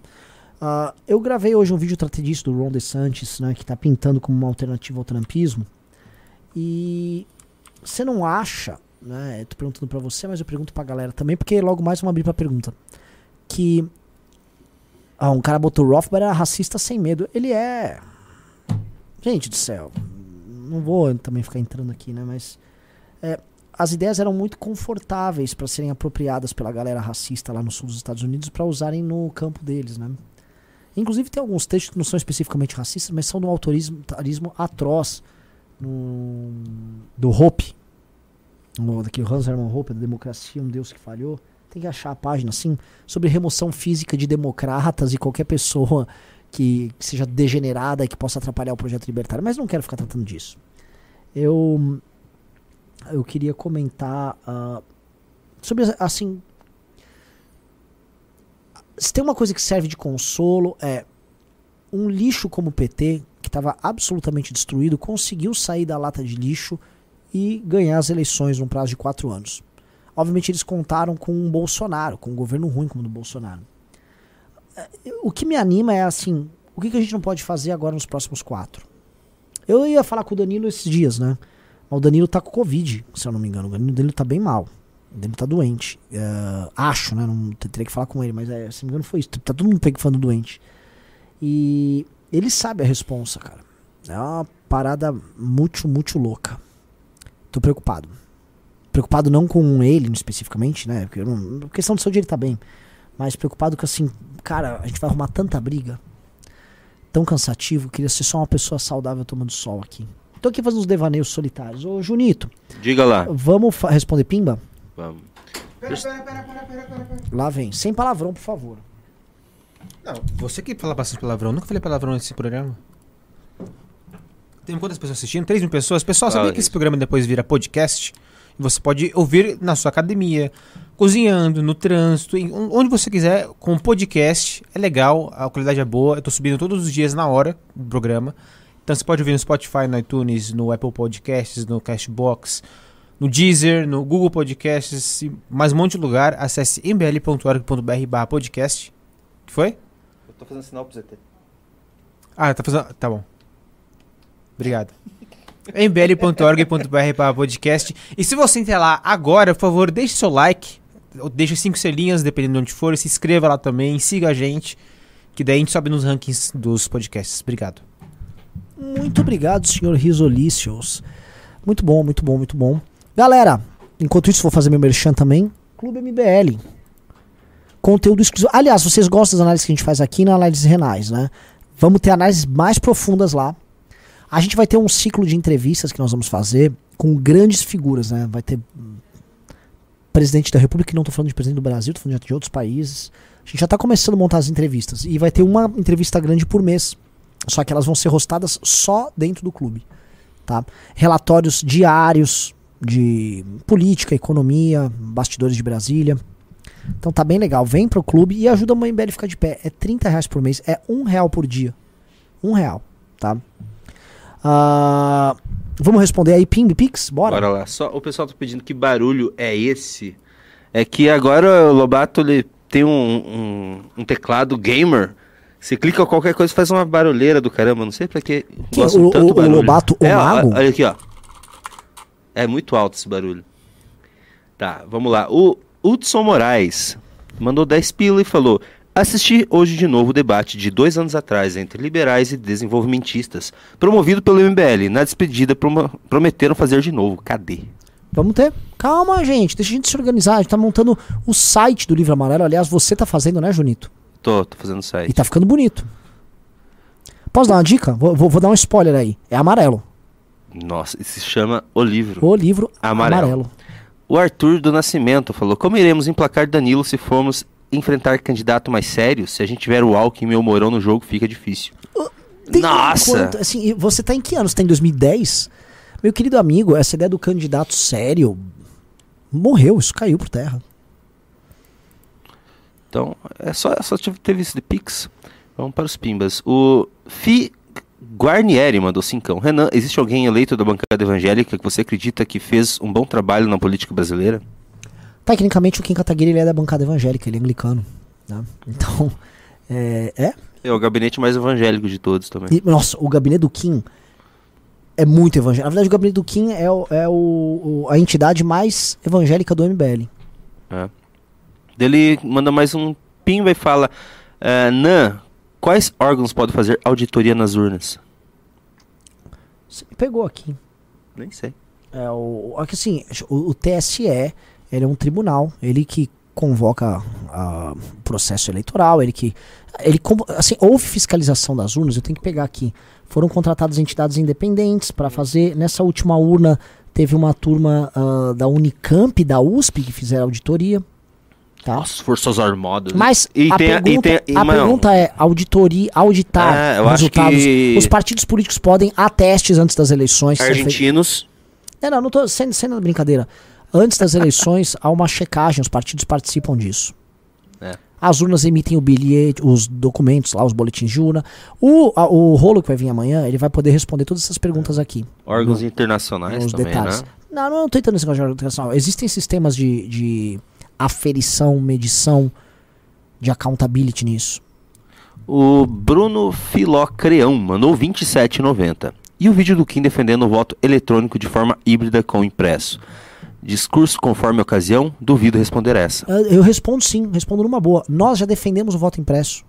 Ah, eu gravei hoje um vídeo tratei disso do Ron DeSantis, né, que tá pintando como uma alternativa ao trumpismo. E você não acha, né, eu tô perguntando pra você, mas eu pergunto pra galera também, porque logo mais vamos abrir pra pergunta, que ah, um cara botou Rothbard era racista sem medo. Ele é. Gente do céu, não vou também ficar entrando aqui, né? Mas é, as ideias eram muito confortáveis para serem apropriadas pela galera racista lá no sul dos Estados Unidos para usarem no campo deles, né? Inclusive tem alguns textos que não são especificamente racistas, mas são de um autoritarismo atroz do Hope, no, daquele Hans Hermann Hope, da democracia, um Deus que falhou. Tem que achar a página assim sobre remoção física de democratas e qualquer pessoa que, que seja degenerada e que possa atrapalhar o projeto libertário. Mas não quero ficar tratando disso. Eu eu queria comentar ah, sobre assim se tem uma coisa que serve de consolo é um lixo como o PT estava absolutamente destruído conseguiu sair da lata de lixo e ganhar as eleições num prazo de quatro anos. Obviamente eles contaram com um Bolsonaro, com um governo ruim como o do Bolsonaro. É, O que me anima é assim, o que, a gente não pode fazer agora nos próximos quatro? Eu ia falar com o Danilo esses dias, né? Mas o Danilo tá com Covid, se eu não me engano. O Danilo tá bem mal. O Danilo tá doente. É, acho, né? Não te- teria que falar com ele, mas é, se não me engano foi isso. Tá todo mundo pegando doente. E ele sabe a responsa, cara. É uma parada muito, muito louca. Tô preocupado. Preocupado não com ele especificamente, né? Porque não, a questão do seu dia ele tá bem. Mas preocupado que assim, cara, a gente vai arrumar tanta briga. Tão cansativo. Queria ser só uma pessoa saudável tomando sol aqui. Tô aqui fazendo uns devaneios solitários. Ô, Junito, Diga lá. vamos responder pimba? Vamos. Pera, pera, pera, pera, pera, pera, pera. Lá vem. Sem palavrão, por favor. Não, você que fala bastante palavrão. Nunca falei palavrão nesse programa. Tem quantas pessoas assistindo? 3 mil pessoas. Pessoal, sabia que esse programa depois vira podcast? Você pode ouvir na sua academia, cozinhando, no trânsito, em- onde você quiser, com podcast. É legal, a qualidade é boa. Eu tô subindo todos os dias na hora do programa. Então você pode ouvir no Spotify, no iTunes, no Apple Podcasts, no Cashbox, no Deezer, no Google Podcasts, mais um monte de lugar. Acesse mbl.org.br barra podcast. Que foi? Eu tô fazendo sinal pro ZT. Ah, tá fazendo. Tá bom. Obrigado. mbl.org.br para podcast. E se você entrar lá agora, por favor, deixe seu like. Deixa cinco selinhas, dependendo de onde for. Se inscreva lá também, siga a gente. Que daí a gente sobe nos rankings dos podcasts. Obrigado. Muito obrigado, senhor Risolícios. Muito bom, muito bom, muito bom. Galera, enquanto isso, vou fazer meu merchan também. Clube MBL. Conteúdo exclusivo. Aliás, vocês gostam das análises que a gente faz aqui na análises renais, né? Vamos ter análises mais profundas lá. A gente vai ter um ciclo de entrevistas que nós vamos fazer com grandes figuras, né? Vai ter presidente da República, que não tô falando de presidente do Brasil, tô falando de outros países. A gente já tá começando a montar as entrevistas. E vai ter uma entrevista grande por mês. Só que elas vão ser rostadas só dentro do clube. Tá? Relatórios diários de política, economia, bastidores de Brasília. Então tá bem legal. Vem pro clube e ajuda a Mãe MBL a ficar de pé. É 30 reais por mês, é um real por dia. Um real, tá? Ah, vamos responder aí, Pimb Pix? Bora? Bora lá. Só o pessoal tá pedindo que barulho é esse. É que agora o Lobato ele tem um, um, um teclado gamer. Você clica qualquer coisa faz uma barulheira do caramba. Não sei pra que. Quem? O- o- o Lobato, o é, mago? Olha aqui, ó. É muito alto esse barulho. Tá, vamos lá. O Hudson Moraes mandou 10 pila e falou: Assisti hoje de novo o debate de dois anos atrás entre liberais e desenvolvimentistas, promovido pelo MBL. Na despedida prometeram fazer de novo. Cadê? Vamos ter. Calma, gente. Deixa a gente se organizar. A gente tá montando o site do Livro Amarelo. Aliás, você tá fazendo, né, Junito? Tô, tô fazendo E site. tá ficando bonito. Posso dar uma dica? Vou, vou- vou dar um spoiler aí. É amarelo. Nossa, e se chama O Livro. O livro Amarelo. amarelo. O Arthur do Nascimento falou: Como iremos emplacar Danilo se formos enfrentar candidato mais sério? Se a gente tiver o Alckmin e o Mourão no jogo, fica difícil. Tem Nossa! quanto- assim, você tá em que ano? Você tá em 2010? Meu querido amigo, essa ideia do candidato sério morreu, isso caiu por terra. Então, é só, só teve isso de Pix. Vamos para os Pimbas. O Fi Guarnieri mandou cincão. Renan, existe alguém eleito da bancada evangélica que você acredita que fez um bom trabalho na política brasileira? Tecnicamente, o Kim Kataguiri ele é da bancada evangélica, ele é anglicano. né? Então, é, é. É o gabinete mais evangélico de todos também. E, nossa, o gabinete do Kim é muito evangélico. Na verdade, o gabinete do Kim é, o- é o- o- a entidade mais evangélica do MBL. É. Ele manda mais um pimba e fala: é, Nan, quais órgãos podem fazer auditoria nas urnas? Você pegou aqui. Nem sei. É o, é que assim, o, o TSE, ele é um tribunal, ele que convoca o processo eleitoral, ele que ele assim, houve fiscalização das urnas, eu tenho que pegar aqui. Foram contratadas entidades independentes para fazer nessa última urna teve uma turma ah, da Unicamp, e da USP que fizeram auditoria, tá? Nossa, Forças Armadas. Mas E a, tem a- e pergunta, tem a- não. pergunta é auditoria, auditar É, resultados. que- Os partidos políticos podem há testes antes das eleições. Argentinos. não, não, não tô sendo, sendo brincadeira. Antes das eleições, há uma checagem, os partidos participam disso. É. As urnas emitem o bilhete, os documentos lá, os boletins de urna. O, a- o rolo que vai vir amanhã, ele vai poder responder todas essas perguntas aqui. Órgãos internacionais os também, detalhes. né? Não, não, não tô entrando nesse negócio de internacional. Existem sistemas de, de aferição, medição, de accountability nisso. O Bruno Filocreão mandou 27,90. E o vídeo do Kim defendendo o voto eletrônico de forma híbrida com impresso. Discurso conforme a ocasião? Duvido responder essa. Eu respondo sim, respondo numa boa. Nós já defendemos o voto impresso.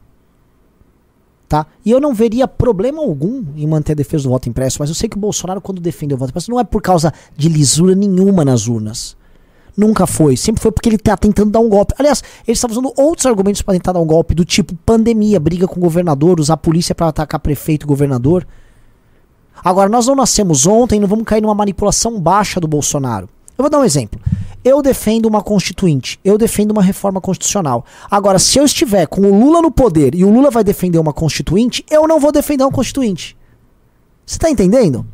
Tá? E eu não veria problema algum em manter a defesa do voto impresso, mas eu sei que o Bolsonaro, quando defende o voto impresso, não é por causa de lisura nenhuma nas urnas. Nunca foi. Sempre foi porque ele tá tentando dar um golpe. Aliás, ele está usando outros argumentos para tentar dar um golpe, do tipo pandemia, briga com o governador, usar a polícia para atacar prefeito e governador. Agora, nós não nascemos ontem, não vamos cair numa manipulação baixa do Bolsonaro. Eu vou dar um exemplo. Eu defendo uma constituinte, eu defendo uma reforma constitucional. Agora, se eu estiver com o Lula no poder e o Lula vai defender uma constituinte, eu não vou defender uma constituinte. Você tá entendendo?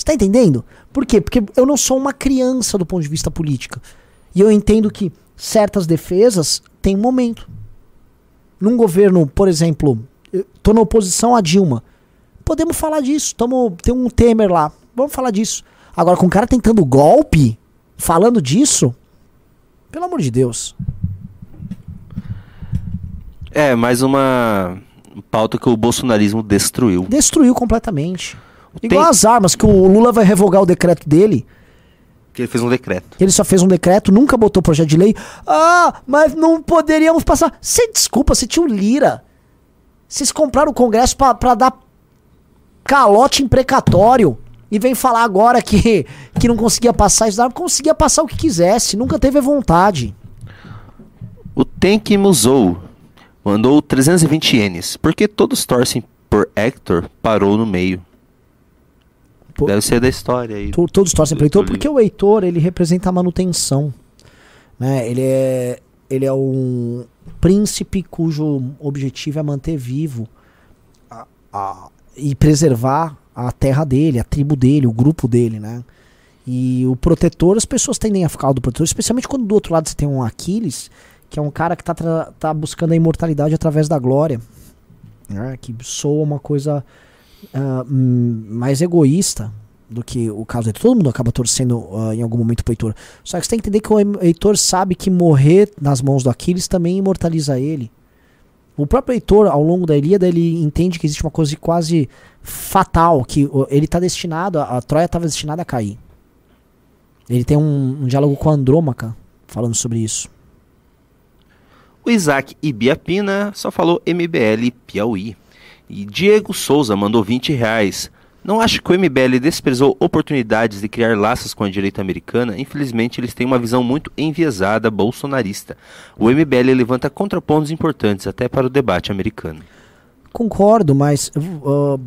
Você tá entendendo? Por quê? Porque eu não sou uma criança do ponto de vista político. E eu entendo que certas defesas têm um momento. Num governo, por exemplo, eu tô na oposição a Dilma. Podemos falar disso. Tamo, tem um Temer lá. Vamos falar disso. Agora, com o cara tentando golpe, falando disso, pelo amor de Deus. É, mais uma pauta que o bolsonarismo destruiu. Destruiu completamente. Tem- Igual as armas, que o Lula vai revogar o decreto dele. Que ele fez um decreto. Ele só fez um decreto, nunca botou projeto de lei. Ah, mas não poderíamos passar. Você desculpa, você tinha o Lira. Vocês compraram o Congresso pra, pra dar calote imprecatório. E vem falar agora que, que não conseguia passar isso. Não conseguia passar o que quisesse, nunca teve vontade. O Tank Musou mandou 320 ienes. Porque todos torcem por Hector, parou no meio. Pô. Deve ser da história aí. To- Todos torcem pro Heitor, do porque o Heitor, ele representa a manutenção. Né? Ele, é, ele é um príncipe cujo objetivo é manter vivo a- a- e preservar a terra dele, a tribo dele, o grupo dele, né? E o protetor, as pessoas tendem a ficar do protetor, especialmente quando do outro lado você tem um Aquiles, que é um cara que tá, tra- tá buscando a imortalidade através da glória. né? Que soa uma coisa hum, mais egoísta do que o caso dele. Todo mundo acaba torcendo ah, em algum momento pro Heitor. Só que você tem que entender que o Heitor sabe que morrer nas mãos do Aquiles também imortaliza ele. O próprio Heitor, ao longo da Ilíada, ele entende que existe uma coisa quase fatal, que ele está destinado, a, Troia estava destinada a cair. Ele tem um, um diálogo com a Andrômaca falando sobre isso. O Isaac Ibiapina só falou MBL Piauí. E Diego Souza mandou 20 reais. Não acho que o MBL desprezou oportunidades de criar laços com a direita americana. Infelizmente, eles têm uma visão muito enviesada bolsonarista. O MBL levanta contrapontos importantes até para o debate americano. Concordo, mas uh,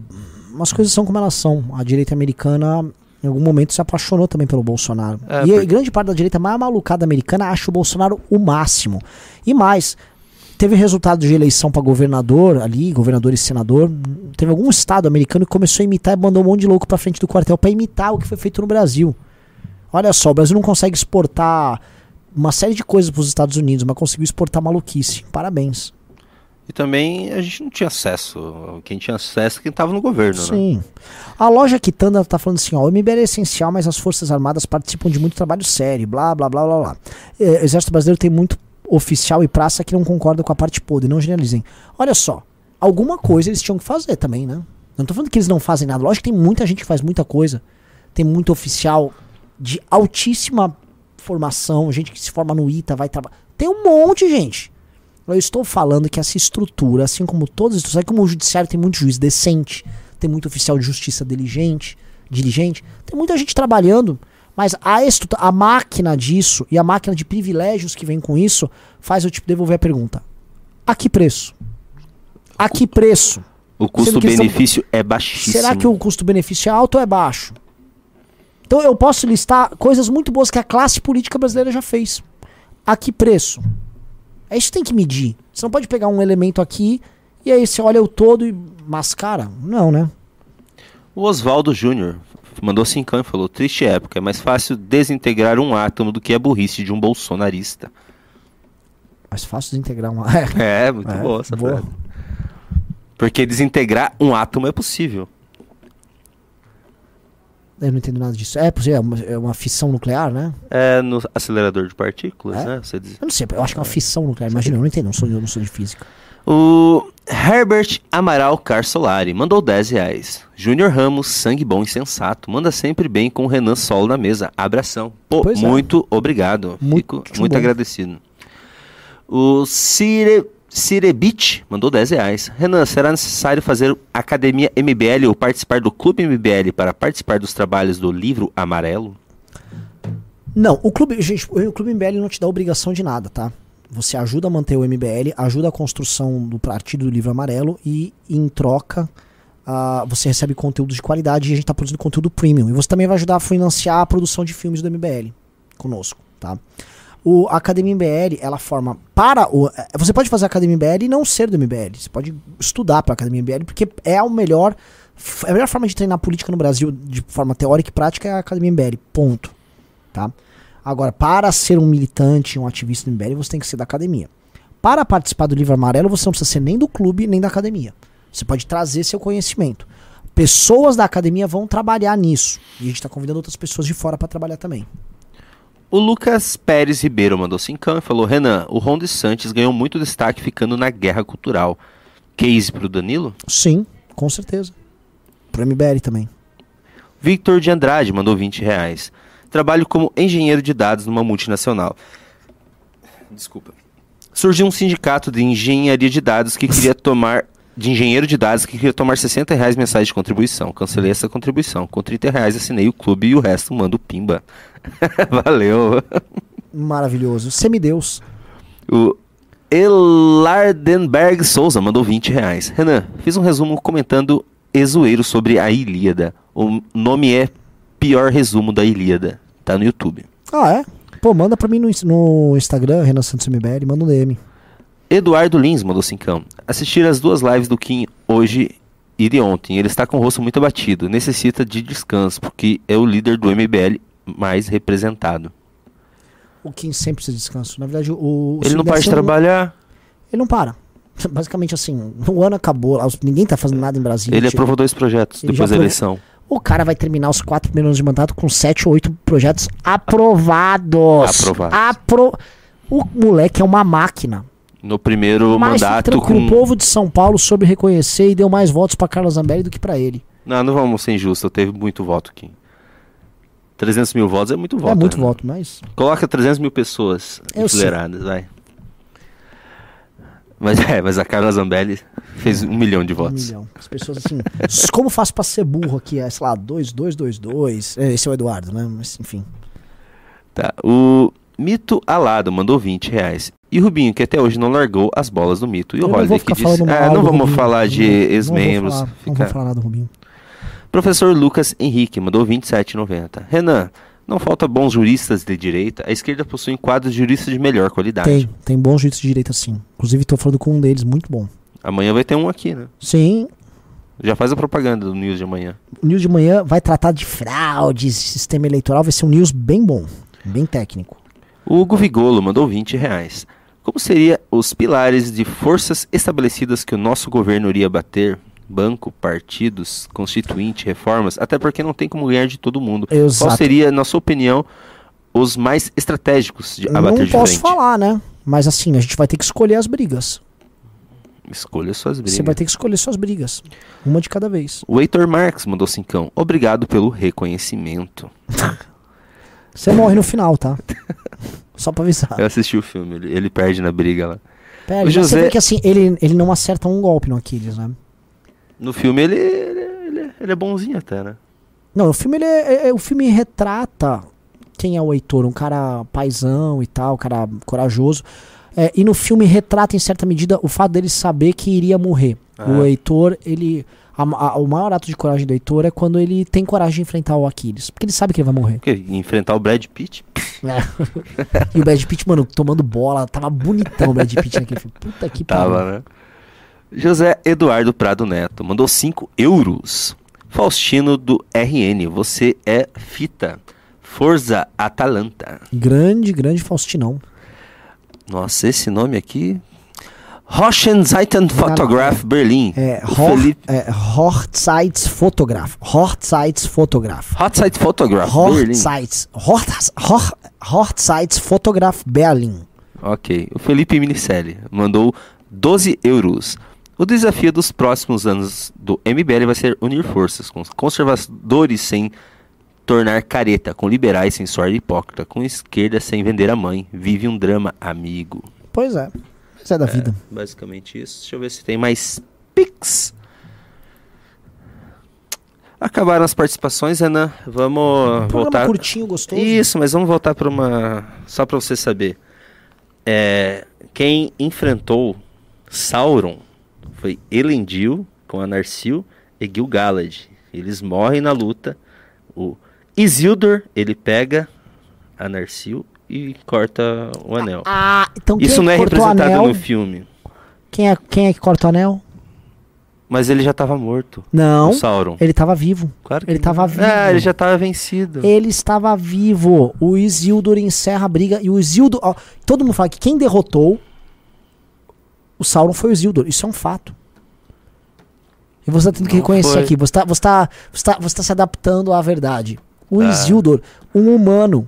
as coisas são como elas são. A direita americana, em algum momento, se apaixonou também pelo Bolsonaro. É, e a porque- grande parte da direita mais malucada americana acha o Bolsonaro o máximo. E mais, teve resultado de eleição para governador ali, governador e senador. Teve algum estado americano que começou a imitar e mandou um monte de louco pra frente do quartel para imitar o que foi feito no Brasil. Olha só, o Brasil não consegue exportar uma série de coisas para os Estados Unidos, mas conseguiu exportar maluquice. Parabéns. E também a gente não tinha acesso. Quem tinha acesso é quem estava no governo, né? Sim. A loja Quitanda tá falando assim, ó, o MBL é essencial, mas as Forças Armadas participam de muito trabalho sério, blá, blá, blá, blá, blá. É, o Exército Brasileiro tem muito oficial e praça que não concorda com a parte podre, não generalizem. Olha só, alguma coisa eles tinham que fazer também, né? Não tô falando que eles não fazem nada, lógico que tem muita gente que faz muita coisa. Tem muito oficial de altíssima formação, gente que se forma no ITA, vai trabalhar. Tem um monte, gente. Eu estou falando que essa estrutura, assim como todas as estruturas, como o judiciário tem muito juiz decente, tem muito oficial de justiça diligente, diligente, tem muita gente trabalhando, mas a, a máquina disso e a máquina de privilégios que vem com isso faz eu te devolver a pergunta. A que preço? A que preço? O custo-benefício é baixíssimo. Será que o custo-benefício é alto ou é baixo? Então eu posso listar coisas muito boas que a classe política brasileira já fez. A que preço? É isso que tem que medir. Você não pode pegar um elemento aqui e aí você olha o todo e mascara. Não, né? O Oswaldo Júnior mandou cincão e falou: Triste época, é mais fácil desintegrar um átomo do que a burrice de um bolsonarista. Mais fácil desintegrar uma. É, muito É, boa essa boa. frase. Porque desintegrar um átomo é possível. Eu não entendo nada disso. É, por é uma, é uma fissão nuclear, né? É no acelerador de partículas, É? né? Você diz. Eu não sei, eu acho que é uma fissão nuclear. Imagina, eu não entendo, eu não sou, eu não sou de física. O Herbert Amaral Carsolari mandou 10 reais. Júnior Ramos, sangue bom e sensato. Manda sempre bem com o Renan Solo na mesa. Abração. Pô, Pois é. muito obrigado. Muito Fico muito bom. agradecido. O Cire, Cirebit mandou 10 reais. Renan, será necessário fazer Academia MBL ou participar do Clube MBL para participar dos trabalhos do livro amarelo? Não, o clube, gente, o clube MBL não te dá obrigação de nada, tá? Você ajuda a manter o MBL, ajuda a construção do partido do livro amarelo e em troca ah, você recebe conteúdo de qualidade e a gente tá produzindo conteúdo premium. E você também vai ajudar a financiar a produção de filmes do MBL conosco, tá? O Academia MBL, ela forma para o eh, você pode fazer a Academia MBL e não ser do MBL. Você pode estudar para a Academia MBL porque é o melhor f- a melhor forma de treinar política no Brasil de forma teórica e prática é a Academia MBL. Ponto tá? Agora, para ser um militante, um ativista do MBL, você tem que ser da academia. Para participar do livro amarelo, você não precisa ser nem do clube, nem da academia. Você pode trazer seu conhecimento. Pessoas da academia vão trabalhar nisso. E a gente está convidando outras pessoas de fora para trabalhar também. O Lucas Pérez Ribeiro mandou cincão e falou: Renan, o Ron Santos ganhou muito destaque ficando na guerra cultural. Case pro Danilo? Sim, com certeza. Pro MBL também. Victor de Andrade mandou 20 reais. Trabalho como engenheiro de dados numa multinacional. Desculpa. Surgiu um sindicato de engenharia de dados que queria tomar. De engenheiro de dados que queria tomar 60 reais mensais de contribuição. Cancelei essa contribuição. Com 30 reais assinei o clube e o resto mando pimba. Valeu. Maravilhoso. Semideus. O Elardenberg Souza mandou 20 reais. Renan, fiz um resumo comentando Exoeiro sobre a Ilíada. O nome é Pior Resumo da Ilíada. Tá no YouTube. Ah, é? Pô, manda pra mim no, no Instagram, Renan Santos MBL, manda um DM. Eduardo Lins mandou cincão. Assistir as duas lives do Kim hoje e de ontem. Ele está com o rosto muito abatido. Necessita de descanso, porque é o líder do MBL mais representado. O Kim sempre precisa de descanso. Na verdade, o. Ele não para de trabalhar. Ele não para. Basicamente assim, o ano acabou, ninguém tá fazendo nada em Brasília. Ele tipo, aprovou dois projetos Ele depois da eleição. O cara vai terminar os quatro primeiros anos de mandato com sete ou oito projetos aprovados. Aprovados. Apro... O moleque é uma máquina. No primeiro fique mandato com... o povo de São Paulo soube reconhecer e deu mais votos pra Carlos Zambelli do que pra ele. Não, não vamos ser injustos. Teve muito voto aqui. 300 mil votos é muito voto. é muito né? voto, mas. Coloca 300 mil pessoas Eu enfileiradas, vai. Mas é, mas a Carla Zambelli fez um milhão de Um votos. milhão. As pessoas assim. como faço pra ser burro aqui? É, sei lá, 2222. É, esse é o Eduardo, né? Mas enfim. Tá. O Mito Alado mandou 20 reais. E o Rubinho, que até hoje não largou as bolas do Mito. E o não Holiday que disse. Ah, não vamos Rubinho. falar de Não não vou ex-membros. falar- Não fica- vou falar nada do Rubinho. Professor Lucas Henrique mandou 27,90. Renan, não falta bons juristas de direita. A esquerda possui quadros de juristas de melhor qualidade. Tem, tem bons juízes de direita sim. Inclusive tô falando com um deles, muito bom. Amanhã vai ter um aqui, né? Sim, Já faz a propaganda do News de amanhã. o News de manhã vai tratar de fraudes, sistema eleitoral, vai ser um news bem bom, bem técnico. O Hugo Vigolo mandou 20 reais. Como seriam os pilares de forças estabelecidas que o nosso governo iria bater? Banco, partidos, constituinte, reformas, até porque não tem como ganhar de todo mundo. Qual Exato. seria, na sua opinião, os mais estratégicos de Eu abater não de posso frente? falar, né? Mas assim, a gente vai ter que escolher as brigas. Escolha suas brigas. Você vai ter que escolher suas brigas. Uma de cada vez. O Heitor Marques mandou cincão. Obrigado pelo reconhecimento. Você morre no final, tá? Só pra avisar. Eu assisti o filme, ele, ele perde na briga lá. Pera, O José- você vê que assim, ele, ele não acerta um golpe no Aquiles, né? No filme ele, ele, ele- é bonzinho até, né? Não, o filme ele é, é- o filme retrata quem é o Heitor, um cara paisão e tal, um cara corajoso. É, e no filme retrata em certa medida o fato dele saber que iria morrer. O Ah. Heitor, ele a- a- o maior ato de coragem do Heitor é quando ele tem coragem de enfrentar o Aquiles, porque ele sabe que ele vai morrer. Porque enfrentar o Brad Pitt. e o Brad Pitt, mano, tomando bola, tava bonitão o Brad Pitt naquele filme. Puta que pariu. Tava, né? José Eduardo Prado Neto mandou 5 euros. Faustino do RN, você é fita. Forza Atalanta. Grande, grande Faustinão. Nossa, esse nome aqui. Roschenzeiten Fotograf Berlin. É, Hor, Felipe. é Fotograf. Hotsite Photograph Berlin. Hortzeits. Hort, Hor, Hortzeits Fotograf Berlin. Ok. O Felipe Minicelli mandou 12 euros. O desafio dos próximos anos do MBL vai ser unir forças com conservadores sem tornar careta, com liberais sem soar hipócrita, com esquerda sem vender a mãe. Vive um drama, amigo. Pois é. Mas é da vida. Basicamente isso. Deixa eu ver se tem mais pics. Acabaram as participações, Renan. Vamos Programa voltar. curtinho, gostoso. Isso, mas vamos voltar para uma. Só para você saber. É, quem enfrentou Sauron foi Elendil com a Narsil e Gil-galad. Eles morrem na luta. O Isildur, ele pega a Narsil e corta o anel. Ah, então Isso é não é representado no filme. Quem é, quem é que corta o anel? Mas ele já estava morto. Não. O Sauron. Ele tava vivo. Claro que ele tava não. vivo. Ah, ele já estava vencido. Ele estava vivo. O Isildur encerra a briga. E o Isildur. ó, todo mundo fala que quem derrotou o Sauron foi o Isildur. Isso é um fato. E você tá tendo que Não reconhecer foi. aqui. Você tá, você, tá, você, tá, você tá se adaptando à verdade. O Tá. Isildur, um humano.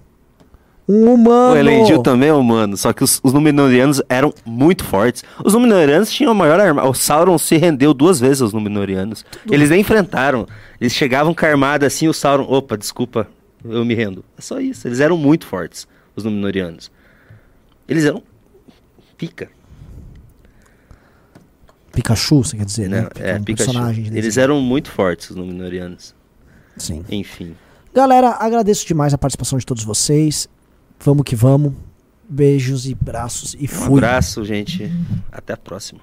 Um humano. O Elendil também é humano, só que os, os Númenóreanos eram muito fortes. Os Númenóreanos tinham a maior arma. O Sauron se rendeu duas vezes aos Númenóreanos. Eles nem enfrentaram. Eles chegavam com a armada assim, o Sauron... Opa, desculpa. eu me rendo. É só isso. Eles eram muito fortes, os Númenóreanos. Eles eram pica. Pikachu, você quer dizer, né? É, um personagem de Eles eram muito fortes, os Númenóreanos. Sim. Enfim. Galera, agradeço demais a participação de todos vocês. Vamos que vamos. Beijos e braços e Um fui. abraço, gente. Até a próxima.